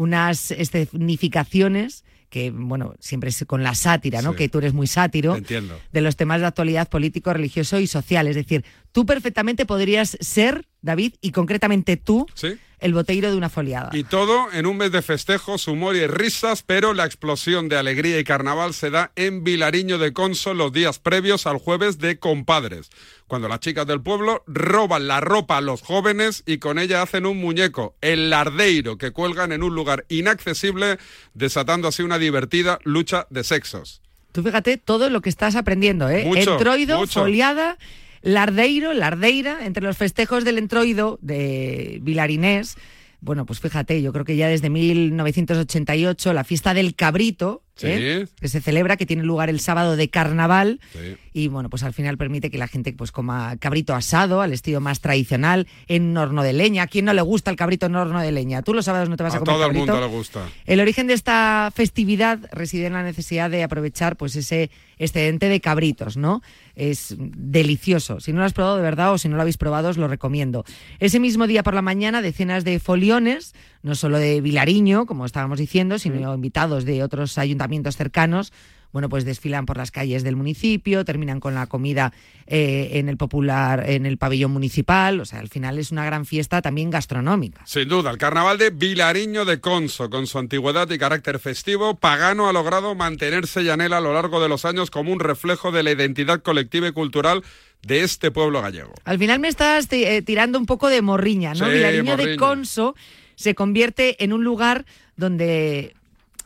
unas escenificaciones que, bueno, siempre es con la sátira, ¿no? Sí. Que tú eres muy sátiro Entiendo. de los temas de actualidad político, religioso y social. Es decir, tú perfectamente podrías ser, David, y concretamente tú, ¿Sí? el boteiro de una foliada. Y todo en un mes de festejos, humor y risas, pero la explosión de alegría y carnaval se da en Vilariño de Conso los días previos al jueves de compadres, cuando las chicas del pueblo roban la ropa a los jóvenes y con ella hacen un muñeco, el lardeiro, que cuelgan en un lugar inaccesible, desatando así una divertida lucha de sexos. Tú fíjate todo lo que estás aprendiendo, ¿eh? Mucho, Entroido, mucho. foliada, lardeiro, lardeira, entre los festejos del entroido de Vilarinés. Bueno, pues fíjate, yo creo que ya desde 1988 la fiesta del cabrito, ¿eh? Sí. que se celebra, que tiene lugar el sábado de carnaval, Sí. y bueno, pues al final permite que la gente pues coma cabrito asado al estilo más tradicional en horno de leña. ¿A quién no le gusta el cabrito en horno de leña? Tú los sábados no te vas a, A comer todo el cabrito. mundo le gusta. El origen de esta festividad reside en la necesidad de aprovechar pues ese excedente de cabritos, ¿no? Es delicioso. Si no lo has probado de verdad o si no lo habéis probado, os lo recomiendo. Ese mismo día por la mañana, decenas de foliones, no solo de Vilariño, como estábamos diciendo, sino invitados de otros ayuntamientos cercanos, bueno, pues desfilan por las calles del municipio, terminan con la comida eh, en el popular, en el pabellón municipal. O sea, al final es una gran fiesta también gastronómica. Sin duda, el carnaval de Vilariño de Conso, con su antigüedad y carácter festivo, Pagano ha logrado mantenerse llanela a lo largo de los años como un reflejo de la identidad colectiva y cultural de este pueblo gallego. Al final me estás eh, tirando un poco de morriña, ¿no? Sí, Vilariño de. Conso se convierte en un lugar donde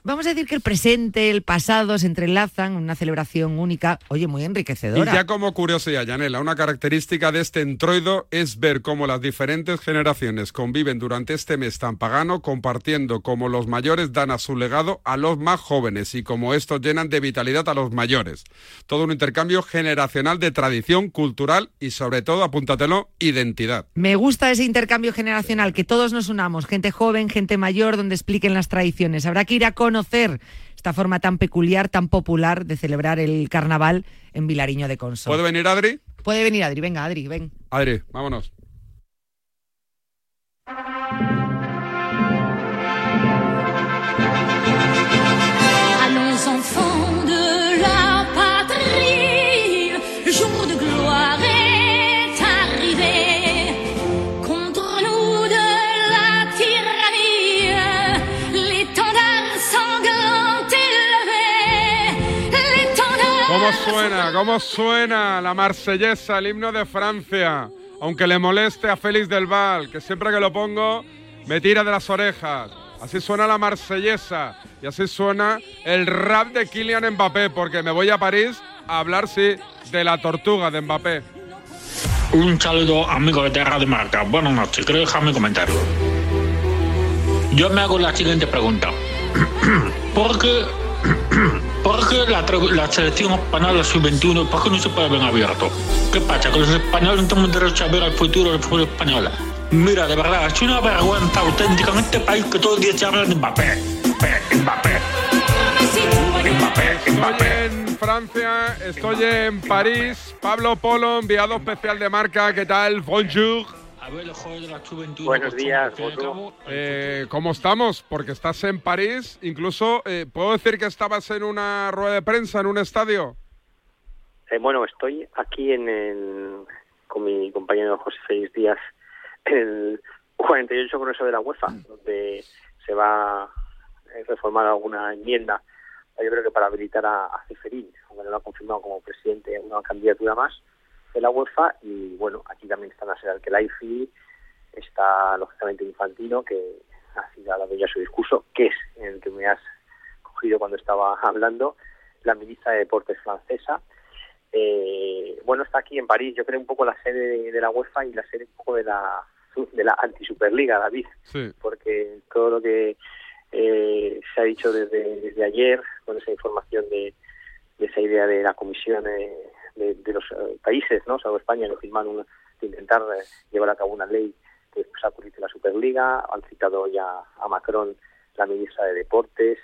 Vamos a decir que el presente, el pasado se entrelazan en una celebración única, oye, muy Y enriquecedora. ya como curiosidad, Yanela, una característica de este entroido es ver cómo las diferentes generaciones conviven durante este mes tan pagano, compartiendo cómo los mayores dan a su legado a los más jóvenes y cómo estos llenan de vitalidad a los mayores. Todo un intercambio generacional de tradición cultural y sobre todo, apúntatelo, identidad. Me gusta ese intercambio generacional, que todos nos unamos, gente joven, gente mayor, donde expliquen las tradiciones. Habrá que ir a conocer esta forma tan peculiar, tan popular de celebrar el carnaval en Vilariño de Conso. ¿Puede venir Adri? Puede venir Adri, venga Adri, ven. Adri, vámonos. ¿Cómo suena la marsellesa, el himno de Francia? Aunque le moleste a Félix del Val, que siempre que lo pongo me tira de las orejas. Así suena la marsellesa y así suena el rap de Kylian Mbappé, porque me voy a París a hablar, sí, de la tortuga de Mbappé. Un saludo amigo de Terra de Marca. Buenas noches, quiero dejar mi comentario. Yo me hago la siguiente pregunta. ¿Por qué, por qué la, selección española sub-21, por qué no se puede ver abierto? ¿Qué pasa? ¿Que los españoles no tenemos derecho a ver el futuro del fútbol español? Mira, de verdad, es una vergüenza auténtica en este país que todos los días se habla de Mbappé. Mbappé, Mbappé. Estoy en Francia, estoy en París. Pablo Polo, enviado especial de marca. ¿Qué tal? Bonjour. Buenos días, Eh, ¿Cómo estamos? Porque estás en París. Incluso, eh, ¿puedo decir que estabas en una rueda de prensa, en un estadio? Eh, bueno, estoy aquí en el, con mi compañero José Félix Díaz en el 48 Congreso de la UEFA, donde se va a reformar alguna enmienda, yo creo que para habilitar a, a Ceferín, aunque no lo ha confirmado como presidente, una candidatura más de la UEFA. Y bueno, aquí también está Nasser Al-Khelaifi, está lógicamente Infantino, que ha sido hablado ya su discurso, que es el que me has cogido cuando estaba hablando, la ministra de Deportes francesa. Eh, bueno, está aquí en París, yo creo un poco la sede de, de la UEFA y la sede un poco de la de la anti-superliga, David, Sí. porque todo lo que eh, se ha dicho desde, desde ayer, con esa información de, de esa idea de la comisión eh, de, de los eh, países, ¿no? salvo España, que firmaron una, de intentar eh, llevar a cabo una ley que sacudice la Superliga, han citado ya a Macron, la ministra de Deportes,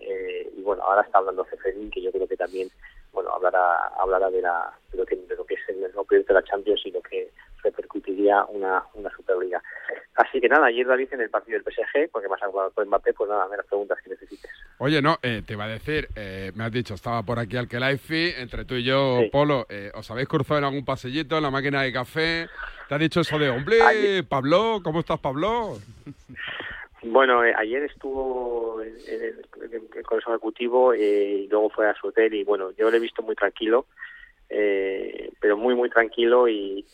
eh, y bueno, ahora está hablando Ceferín, que yo creo que también bueno hablará hablará de, la, de, lo, que, de lo que es el nuevo proyecto de la Champions y lo que repercutiría una, una Superliga. Así que nada, ayer David en el partido del PSG, porque más hablado con Mbappé, pues nada, me las preguntas que necesites. Oye, no, eh, te iba a decir, eh, me has dicho, estaba por aquí Al-Khelaifi, entre tú y yo, Sí. Polo, eh, ¿os habéis cruzado en algún pasillito, en la máquina de café? ¿Te ha dicho eso de, hombre, Pablo, ¿cómo estás, Pablo? Bueno, eh, ayer estuvo en, el, Consejo Ejecutivo eh, y luego fue a su hotel y bueno, yo lo he visto muy tranquilo, eh, pero muy, muy tranquilo y,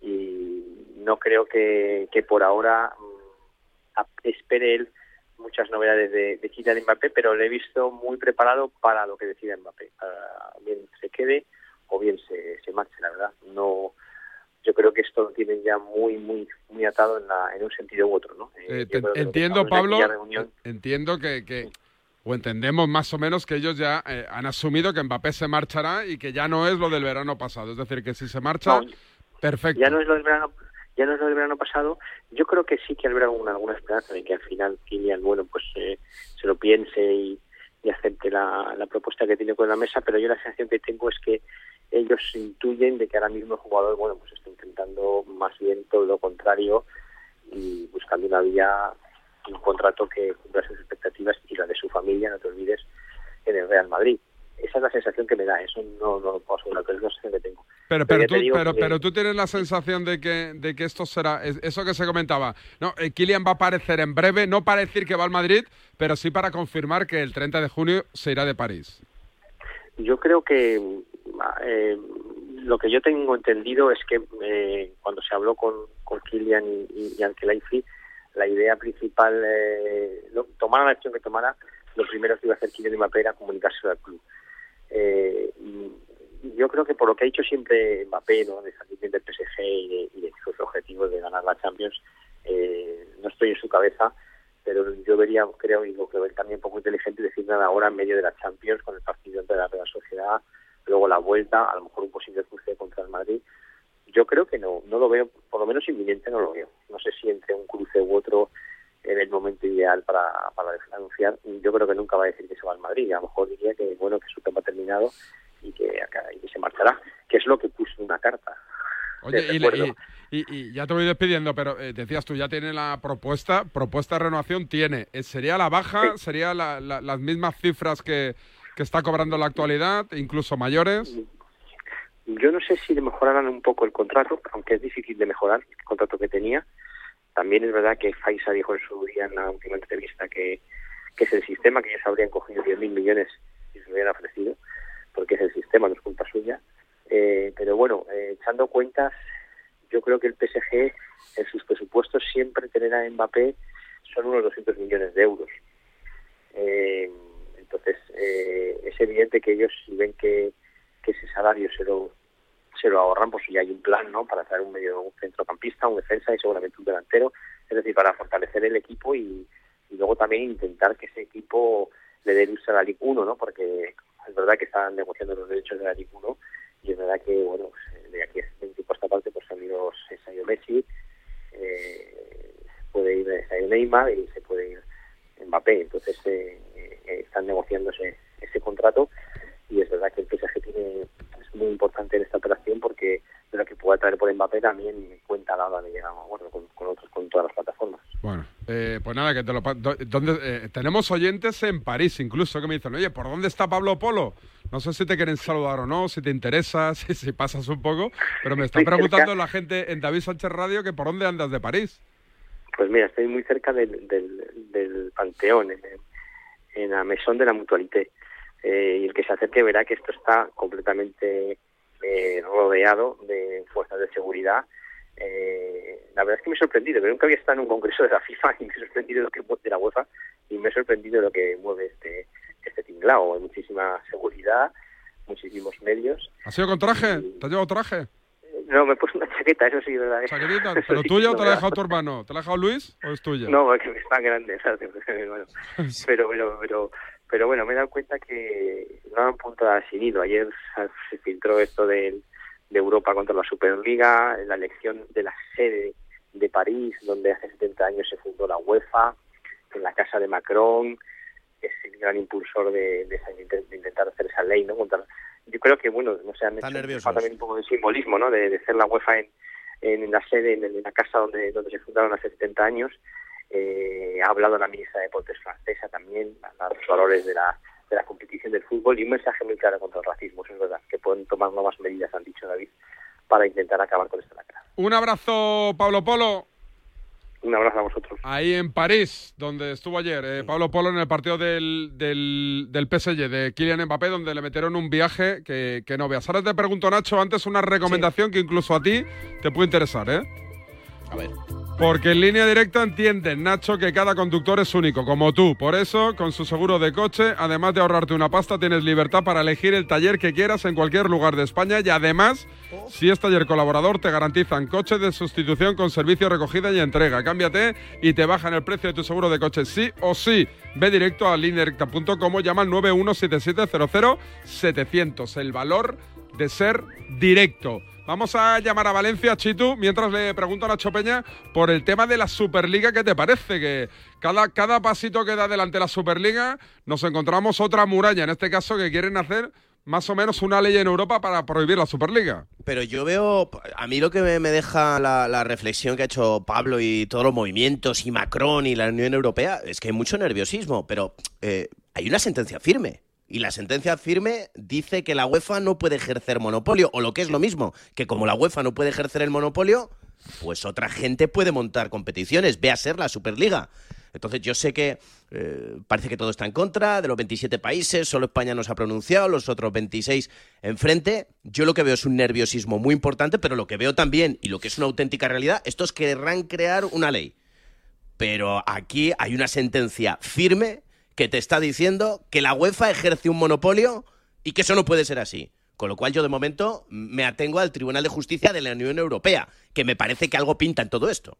y no creo que, que por ahora mm, espere él muchas novedades de, de Kylian Mbappé, pero le he visto muy preparado para lo que decida Mbappé, para bien se quede o bien se, se marche, la verdad. No, yo creo que esto lo tienen ya muy, muy, muy atado en, la, en un sentido u otro, ¿no? Eh, te- que entiendo, Pablo, reunión entiendo que, que- o entendemos más o menos que ellos ya eh, han asumido que Mbappé se marchará y que ya no es lo del verano pasado. Es decir, que si se marcha, No, perfecto. Ya no es lo del verano, ya no es lo del verano pasado. Yo creo que sí que habrá alguna, alguna esperanza de que al final Kylian, bueno, pues eh, se lo piense y, y acepte la, la propuesta que tiene con la mesa, pero yo la sensación que tengo es que ellos intuyen de que ahora mismo el jugador, bueno, pues está intentando más bien todo lo contrario y buscando una vía, un contrato que cumpla sus expectativas y la de su familia, no te olvides, en el Real Madrid. Esa es la sensación que me da, eso no, no lo puedo asegurar, pero es la sensación que tengo. Pero, Pero tú, te digo pero, que- pero tú tienes la sensación de que, de que esto será, es- eso que se comentaba, no, eh, Kylian va a aparecer en breve, no para decir que va al Madrid, pero sí para confirmar que el 30 de junio se irá de París. Yo creo que eh, lo que yo tengo entendido es que eh, cuando se habló con, con Kylian y, y, y la idea principal, eh, tomara la acción que tomara, lo primero que iba a hacer Kylian Mbappé era comunicárselo al club. Eh, y, y yo creo que por lo que ha dicho siempre Mbappé, ¿no? de salir bien del PSG y de, y de sus objetivos de ganar la Champions, eh, no estoy en su cabeza, pero yo vería, creo, y lo que ver también poco inteligente decir nada ahora en medio de la Champions con el partido entre la Real Sociedad, luego la vuelta, a lo mejor un posible cruce contra el Madrid. Yo creo que no, no lo veo, por lo menos inminente no lo veo. No sé si entre un cruce u otro en el momento ideal para, para anunciar. Yo creo que nunca va a decir que se va al Madrid. A lo mejor diría que bueno que su tema ha terminado y que, acá- y que se marchará, que es lo que puso en una carta. Oye, y, recuerdo. y- y- ya te voy despidiendo, pero eh, decías tú, ya tiene la propuesta, propuesta de renovación tiene. Eh, ¿Sería la baja? ¿Sería la- la- las mismas cifras que, que está cobrando la actualidad, incluso mayores? Yo no sé si le mejorarán un poco el contrato, aunque es difícil de mejorar el contrato que tenía. También es verdad que Faisa dijo en su día en la última entrevista que, que es el sistema, que ellos habrían cogido 10.000 millones y se hubieran ofrecido, porque es el sistema, no es culpa suya. Eh, pero bueno, eh, echando cuentas, yo creo que el PSG en sus presupuestos siempre tener a Mbappé son unos 200 millones de euros. Eh, entonces, eh, es evidente que ellos si ven que, ese salario se lo, se lo ahorran, pues ya hay un plan, ¿no? Para traer un medio un centrocampista, un defensa y seguramente un delantero, es decir, para fortalecer el equipo y, luego también intentar que ese equipo le dé luz a la Ligue 1, ¿no? Porque es verdad que están negociando los derechos de la Ligue 1 y es verdad que, bueno, pues, de aquí a este tiempo esta parte, pues han ido Messi, eh, puede ir Sayo Neymar y se puede ir Mbappé. Entonces eh, eh, están negociando ese, ese contrato y es verdad que el PSG tiene, es muy importante en esta operación porque de lo que pueda traer por Mbappé también cuenta a la hora de llegar a un acuerdo con, con otros, con todas las plataformas. Bueno, eh, pues nada, que te lo... pa- do- ¿dónde, eh, tenemos oyentes en París incluso que me dicen, oye, ¿por dónde está Pablo Polo? No sé si te quieren saludar o no, si te interesa, si, si pasas un poco, pero me cerca. preguntando la gente en David Sánchez Radio que por dónde andas de París. Pues mira, estoy muy cerca del, del, del Panteón, en, en la Maison de la Mutualité. Eh, y el que se acerque verá que esto está completamente eh, rodeado de fuerzas de seguridad. Eh, la verdad es que me he sorprendido, pero nunca había estado en un congreso de la FIFA y me he sorprendido de, lo que, de la UEFA y me he sorprendido de lo que mueve este, este tinglao. Hay muchísima seguridad, muchísimos medios. ¿Has ido con traje? ¿Te has llevado traje? No, me puesto una chaqueta, eso sí, ¿verdad? ¿Chaquetita? ¿Pero sí, tuya o te la ha dejado tu hermano? ¿Te la ha dejado Luis o es tuya? No, porque es tan grande, ¿sabes? Bueno, pero, pero, pero, pero bueno, me he dado cuenta que no han punto sin hilo. Ayer se filtró esto de Europa contra la Superliga, la elección de la sede de París, donde hace 70 años se fundó la UEFA, en la casa de Macron, es el gran impulsor de, de intentar hacer esa ley, ¿no? Contra, yo creo que, bueno, no sé, han hecho también un poco de simbolismo, ¿no? De, de ser la UEFA en, en la sede, en, en la casa donde, donde se fundaron hace 70 años. Eh, ha hablado la ministra de Deportes francesa también, a los valores de la, de la competición del fútbol y un mensaje muy claro contra el racismo, eso es verdad, que pueden tomar nuevas medidas, han dicho David, para intentar acabar con esta lacra. Un abrazo, Pablo Polo. Un abrazo a vosotros. Ahí en París, donde estuvo ayer eh, Pablo Polo en el partido del, del, del PSG, de Kylian Mbappé, donde le metieron un viaje que, que no veas. Ahora te pregunto, Nacho, antes una recomendación que incluso a ti te puede interesar, ¿eh? A ver. Porque en línea directa entienden, Nacho, que cada conductor es único, como tú. Por eso, con su seguro de coche, además de ahorrarte una pasta, tienes libertad para elegir el taller que quieras en cualquier lugar de España y además, si es taller colaborador, te garantizan coche de sustitución con servicio recogida y entrega. Cámbiate y te bajan el precio de tu seguro de coche sí o sí. Ve directo a lineadirecta.com o llama al 917000700. El valor de ser directo. Vamos a llamar a Valencia, Chitu, mientras le pregunto a Nacho Peña por el tema de la Superliga. ¿Qué te parece? Que cada, cada pasito que da delante la Superliga nos encontramos otra muralla, en este caso que quieren hacer más o menos una ley en Europa para prohibir la Superliga. Pero yo veo, a mí lo que me, deja la, la reflexión que ha hecho Pablo y todos los movimientos y Macron y la Unión Europea es que hay mucho nerviosismo, pero eh, hay una sentencia firme. Y la sentencia firme dice que la UEFA no puede ejercer monopolio, o lo que es lo mismo, que como la UEFA no puede ejercer el monopolio, pues otra gente puede montar competiciones, ve a ser la Superliga. Entonces yo sé que eh, parece que todo está en contra de los 27 países, solo España no se ha pronunciado, los otros 26 enfrente. Yo lo que veo es un nerviosismo muy importante, pero lo que veo también, y lo que es una auténtica realidad, estos querrán crear una ley. Pero aquí hay una sentencia firme que te está diciendo que la UEFA ejerce un monopolio y que eso no puede ser así. Con lo cual yo de momento me atengo al Tribunal de Justicia de la Unión Europea, que me parece que algo pinta en todo esto.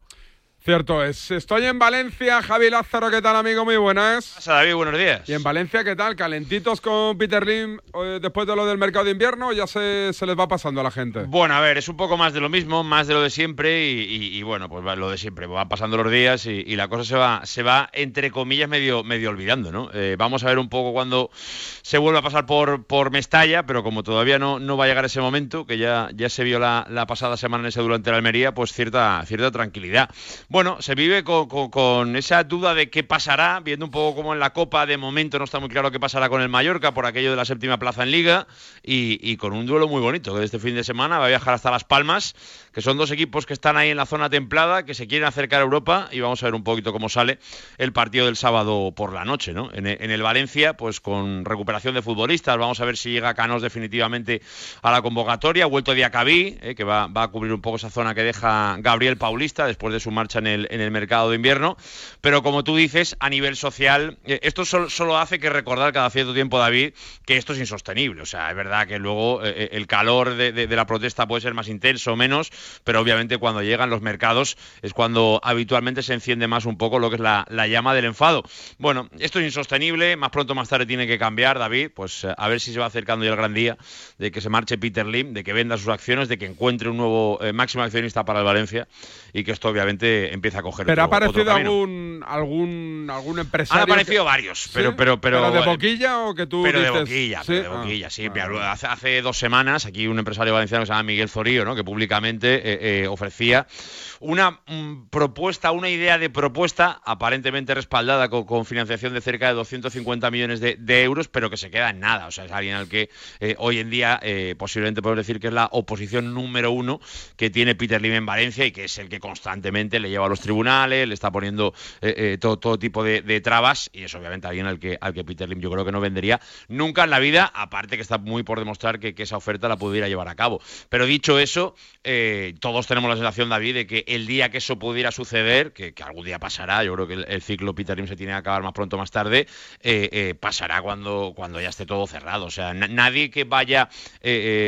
Cierto es. Estoy en Valencia. Javi Lázaro, ¿qué tal, amigo? Muy buenas. Pasa, David, buenos días. Y en Valencia, ¿qué tal? ¿Calentitos con Peter Lim eh, después de lo del mercado de invierno o ya se, se les va pasando a la gente? Bueno, a ver, es un poco más de lo mismo, más de lo de siempre y, y- y, bueno, pues va- lo de siempre. Van pasando los días y, y la cosa se va, se va, entre comillas, medio, medio olvidando, ¿no? Eh, vamos a ver un poco cuando se vuelve a pasar por, por Mestalla, pero como todavía no, no va a llegar ese momento, que ya, ya se vio la, la pasada semana en ese durante la Almería, pues cierta, cierta tranquilidad. Bueno, se vive con, con- esa duda de qué pasará, viendo un poco como en la Copa, de momento no está muy claro qué pasará con el Mallorca por aquello de la séptima plaza en Liga y, con un duelo muy bonito que este fin de semana va a viajar hasta Las Palmas, que son dos equipos que están ahí en la zona templada, que se quieren acercar a Europa y vamos a ver un poquito cómo sale el partido del sábado por la noche, ¿no? En, el Valencia, pues con recuperación de futbolistas, vamos a ver si llega Canos definitivamente a la convocatoria, vuelto Diacabí, eh, que va, va a cubrir un poco esa zona que deja Gabriel Paulista después de su marcha en el, mercado de invierno, pero como tú dices, a nivel social, eh, esto solo, solo hace que recordar cada cierto tiempo, David, que esto es insostenible, o sea, es verdad que luego eh, el calor de, la protesta puede ser más intenso o menos, pero obviamente cuando llegan los mercados es cuando habitualmente se enciende más un poco lo que es la, la llama del enfado. Bueno, esto es insostenible, más pronto más tarde tiene que cambiar, David, pues eh, a ver si se va acercando ya el gran día de que se marche Peter Lim, de que venda sus acciones, de que encuentre un nuevo eh, máximo accionista para el Valencia y que esto obviamente empiece a coger Pero ha otro- aparecido algún, algún, algún empresario. Han aparecido que- varios, ¿Sí? pero, pero, pero, de eh, boquilla o que tú pero de boquilla, ¿Sí? pero de Ah. boquilla, sí. Mira, hace, hace dos semanas aquí un empresario valenciano que se llama Miguel Zorío, ¿no? que públicamente eh, eh, ofrecía una mm, propuesta, una idea de propuesta aparentemente respaldada con, con financiación de cerca de 250 millones de, de euros, pero que se queda en nada. O sea, es alguien al que eh, hoy en día posiblemente podemos decir que es la oposición número uno que tiene Peter Lim en Valencia y que es el que constantemente le lleva a los tribunales, le está poniendo eh, eh, todo, todo tipo de, trabas y es obviamente alguien al que, al que Peter Lim yo creo que no vendería nunca en la vida, aparte que está muy por demostrar que, esa oferta la pudiera llevar a cabo. Pero dicho eso, eh, todos tenemos la sensación, David, de que el día que eso pudiera suceder, que, algún día pasará, yo creo que el, ciclo Peter Lim se tiene que acabar más pronto o más tarde, pasará cuando, cuando ya esté todo cerrado. O sea, na- nadie que vaya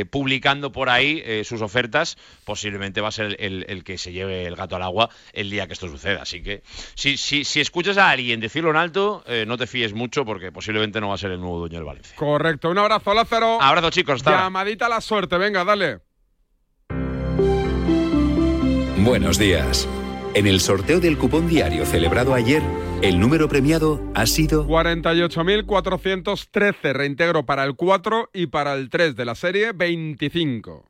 publicando por ahí sus ofertas, posiblemente va a ser el, el que se lleve el gato al agua el día que esto suceda. Así que si, si, si escuchas a alguien decirlo en alto, eh, no te fíes mucho porque posiblemente no va a ser el nuevo dueño del Valencia. Correcto. Un abrazo, Lázaro. Abrazo, chicos. Hasta. Llamadita a la suerte. Venga, dale. Buenos días. En el sorteo del cupón diario celebrado ayer, el número premiado ha sido 48.413. Reintegro para el 4 y para el 3 de la serie 25.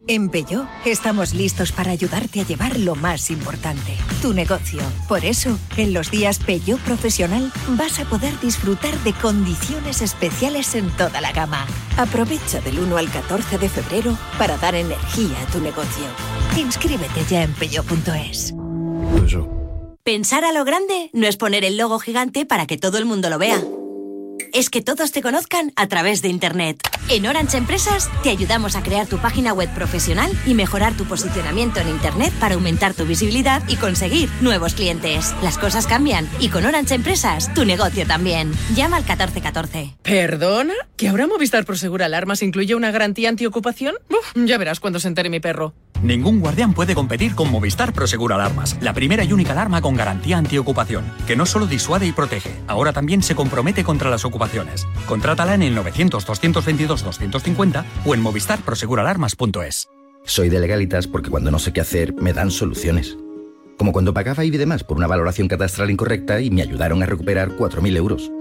En Peugeot estamos listos para ayudarte a llevar lo más importante, tu negocio. Por eso, en los días Peugeot Profesional vas a poder disfrutar de condiciones especiales en toda la gama. Aprovecha del 1 al 14 de febrero para dar energía a tu negocio. Inscríbete ya en peugeot.es. Pensar a lo grande no es poner el logo gigante para que todo el mundo lo vea. Es que todos te conozcan a través de Internet. En Orange Empresas te ayudamos a crear tu página web profesional y mejorar tu posicionamiento en Internet para aumentar tu visibilidad y conseguir nuevos clientes. Las cosas cambian y con Orange Empresas tu negocio también. Llama al 1414. ¿Perdona? ¿Que ahora Movistar Prosegur Alarmas incluye una garantía antiocupación? Uf, ya verás cuando se entere mi perro. Ningún guardián puede competir con Movistar Prosegur Alarmas, la primera y única alarma con garantía antiocupación, que no solo disuade y protege, ahora también se compromete contra las ocupaciones. Contrátala en el 900-222-250 o en movistarproseguralarmas.es. Soy de legalitas porque cuando no sé qué hacer me dan soluciones. Como cuando pagaba IBI de más por una valoración catastral incorrecta y me ayudaron a recuperar 4.000 euros.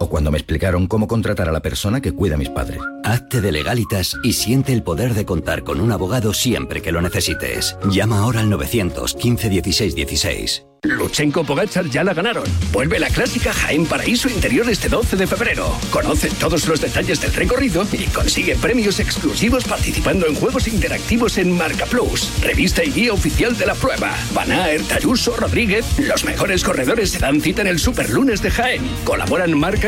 O cuando me explicaron cómo contratar a la persona que cuida a mis padres. Hazte de legalitas y siente el poder de contar con un abogado siempre que lo necesites. Llama ahora al 915 16 16. Luchenko Pogachar ya la ganaron. Vuelve la clásica Jaén Paraíso Interior este 12 de febrero. Conoce todos los detalles del recorrido y consigue premios exclusivos participando en juegos interactivos en Marca Plus, revista y guía oficial de la prueba. Van Aert, Ayuso, Rodríguez, los mejores corredores se dan cita en el Superlunes de Jaén. Colaboran Marca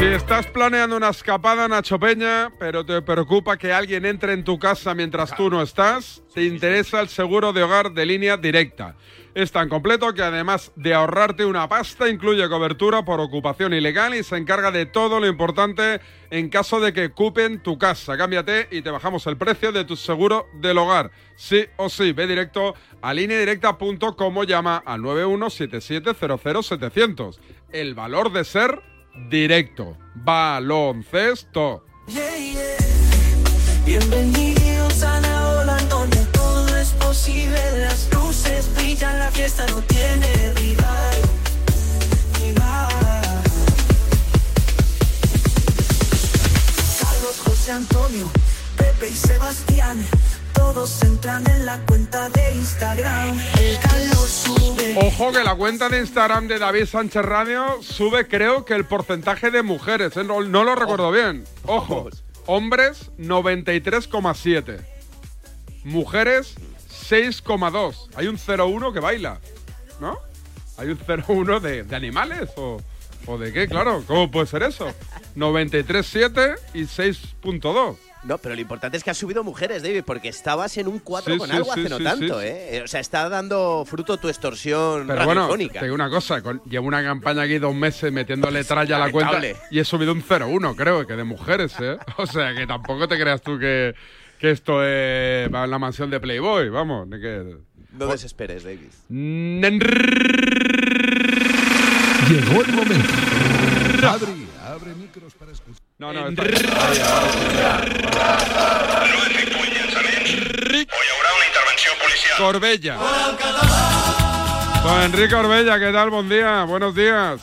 Si estás planeando una escapada, Nacho Peña, pero te preocupa que alguien entre en tu casa mientras tú no estás, te interesa el seguro de hogar de línea directa. Es tan completo que además de ahorrarte una pasta, incluye cobertura por ocupación ilegal y se encarga de todo lo importante en caso de que ocupen tu casa. Cámbiate y te bajamos el precio de tu seguro del hogar. Sí o sí, ve directo a lineadirecta.com o llama al 917700700. El valor de ser directo. Baloncesto. Bienvenidos a la ola donde todo es posible. Las luces brillan, la fiesta no tiene rival. rival. Carlos, José Antonio, Pepe y Sebastián. Todos entran en la cuenta de Instagram. El calor sube. Ojo que la cuenta de Instagram de David Sánchez Radio sube, creo que el porcentaje de mujeres. ¿eh? No, no lo recuerdo bien. Ojo. Hombres 93,7. Mujeres 6,2. Hay un 0,1 que baila. ¿No? Hay un 0,1 de, de animales o, o de qué, claro. ¿Cómo puede ser eso? 93,7 y 6,2. No, pero lo importante es que has subido mujeres, David, porque estabas en un 4 Sí, con sí, algo sí, hace no tanto. ¿eh? O sea, está dando fruto tu extorsión Pero bueno, te digo una cosa, con- llevo una campaña aquí dos meses metiéndole tralla a la cuenta y he subido un 0-1, creo, que de mujeres, ¿eh? O sea, que tampoco te creas tú que, que esto es la mansión de Playboy, vamos. que... No desesperes, David. Llegó el momento. Adri, abre micros para escuchar. No, no, Corbella. Don Enrique Corbella, ¿qué tal? Buen día, buenos días.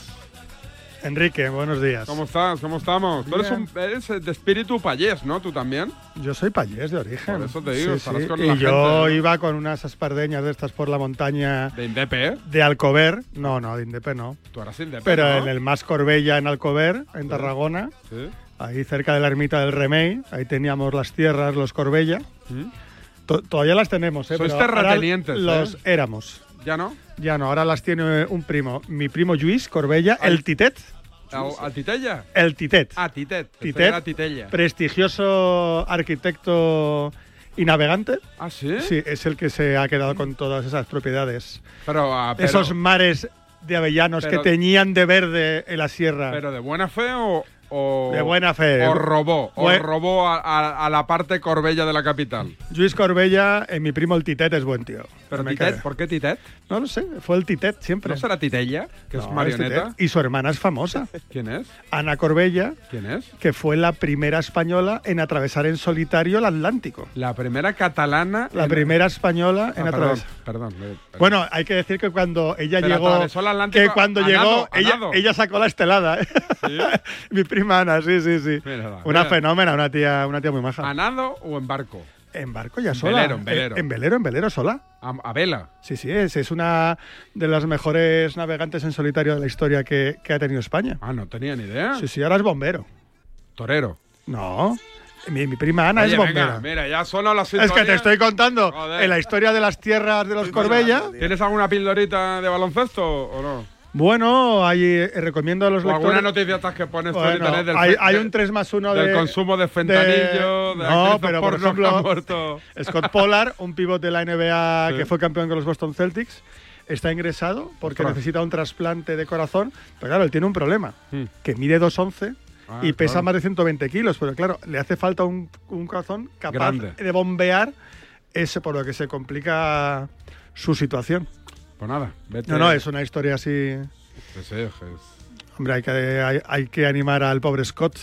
Enrique, buenos días. ¿Cómo estás? ¿Cómo estamos? Tú eres, un, eres de espíritu payés, ¿no? ¿Tú también? Yo soy payés de origen. Por eso te digo, Sí, estarás sí. con Y la yo iba con unas espardeñas de estas por la montaña. ¿De Indepe? De Alcover. No, no, de Indepe no. Tú eras Indepe, Pero ¿no? en el Más Corbella, en Alcover, en Sí. Tarragona. Sí. Ahí cerca de la ermita del Remey. Ahí teníamos las tierras, los Corbella. ¿Mm? To- Todavía las tenemos, ¿eh? Sois pero terratenientes, Los ¿eh? éramos. ¿Ya no? Ya no, ahora las tiene un primo. Mi primo Luis Corbella, el Titet. ¿A, a Titella? El Titet. Ah, Titet. Titet, Titella. prestigioso arquitecto y navegante. ¿Ah, sí? Sí, es el que se ha quedado con todas esas propiedades. Pero, ah, pero- Esos mares de avellanos pero- que teñían de verde en la sierra. ¿Pero de buena fe o...? O- De buena fe. O robó, o robó a, a- a la parte corbella de la capital. Luis Corbella, eh, mi primo el Titet es buen tío. ¿Pero Titet? cae. ¿Por qué Titet? No lo sé, fue el Titet siempre. ¿No será Titella, que es No, marioneta? Titet. Y su hermana es famosa. ¿Quién es? Ana Corbella, ¿Quién es? que fue la primera española en atravesar en solitario el Atlántico. La primera catalana... La en- primera española Ah, en perdón, atravesar. perdón. Bueno, hay que decir que cuando ella Pero llegó, atravesó el Atlántico que cuando llegó, nado, ella, ella sacó la estelada. ¿eh? Mi prima Ana, sí, sí, sí. Una fenómena, una tía, una tía muy maja. ¿A nado o en barco? En barco ya sola. velero, en velero. En, en velero, en velero sola. A, a vela. Sí, sí, es, es una de las mejores navegantes en solitario de la historia que, que ha tenido España. Ah, no tenía ni idea. Sí, sí, ahora es bombero. Torero. No, mi, mi prima Ana Oye, es venga, bombera. mira, ya sonó la es sintonía. que te estoy contando Joder. en la historia de las tierras de los Corbella. ¿Tienes alguna pildorita de baloncesto o no? Bueno, ahí eh, recomiendo a los O lectores. noticia estas que pones tú en Bueno, del hay, hay de- un 3 más 1 del de, consumo de fentanillo, de, no, actrices pero por ejemplo, muerto. Scott Pollard, un pivot de la NBA Sí. que fue campeón con los Boston Celtics, está ingresado porque Ostras. necesita un trasplante de corazón. Pero claro, él tiene un problema, Hmm. que mide 2'11 Ah, y pesa claro. más de 120 kilos, pero claro, le hace falta un, un corazón capaz Grande. de bombear ese, por lo que se complica su situación. Pues nada, vete. No, no, es una historia así. Sí, sí, es- Hombre, hay que, hay, hay que animar al pobre Scott.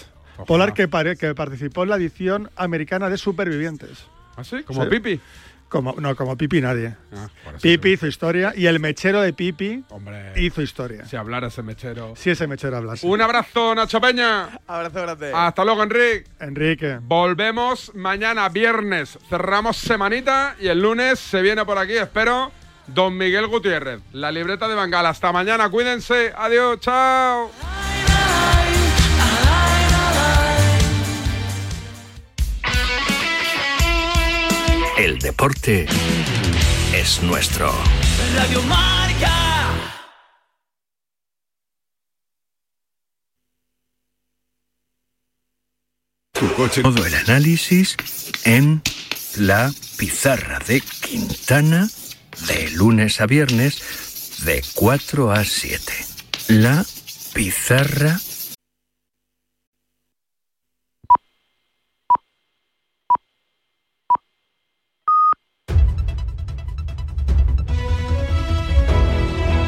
Polar que, pare- que participó en la edición americana de Supervivientes. ¿Ah, sí? ¿Como Sí. Pipi? Como, no, como Pipi nadie. Ah, Pipi hizo historia y el mechero de Pipi Hombre. hizo historia. Si hablara ese mechero. Si ese mechero hablase. Un abrazo, Nacho Peña. Abrazo grande. Hasta luego, Enrique. Enrique. Volvemos mañana, viernes. Cerramos semanita y el lunes se viene por aquí, espero, Don Miguel Gutiérrez. La libreta de Bangal. Hasta mañana, cuídense. Adiós, chao. El deporte es nuestro. Radio Marca. Todo el análisis en la pizarra de Quintana de lunes a viernes de 4 a 7. La pizarra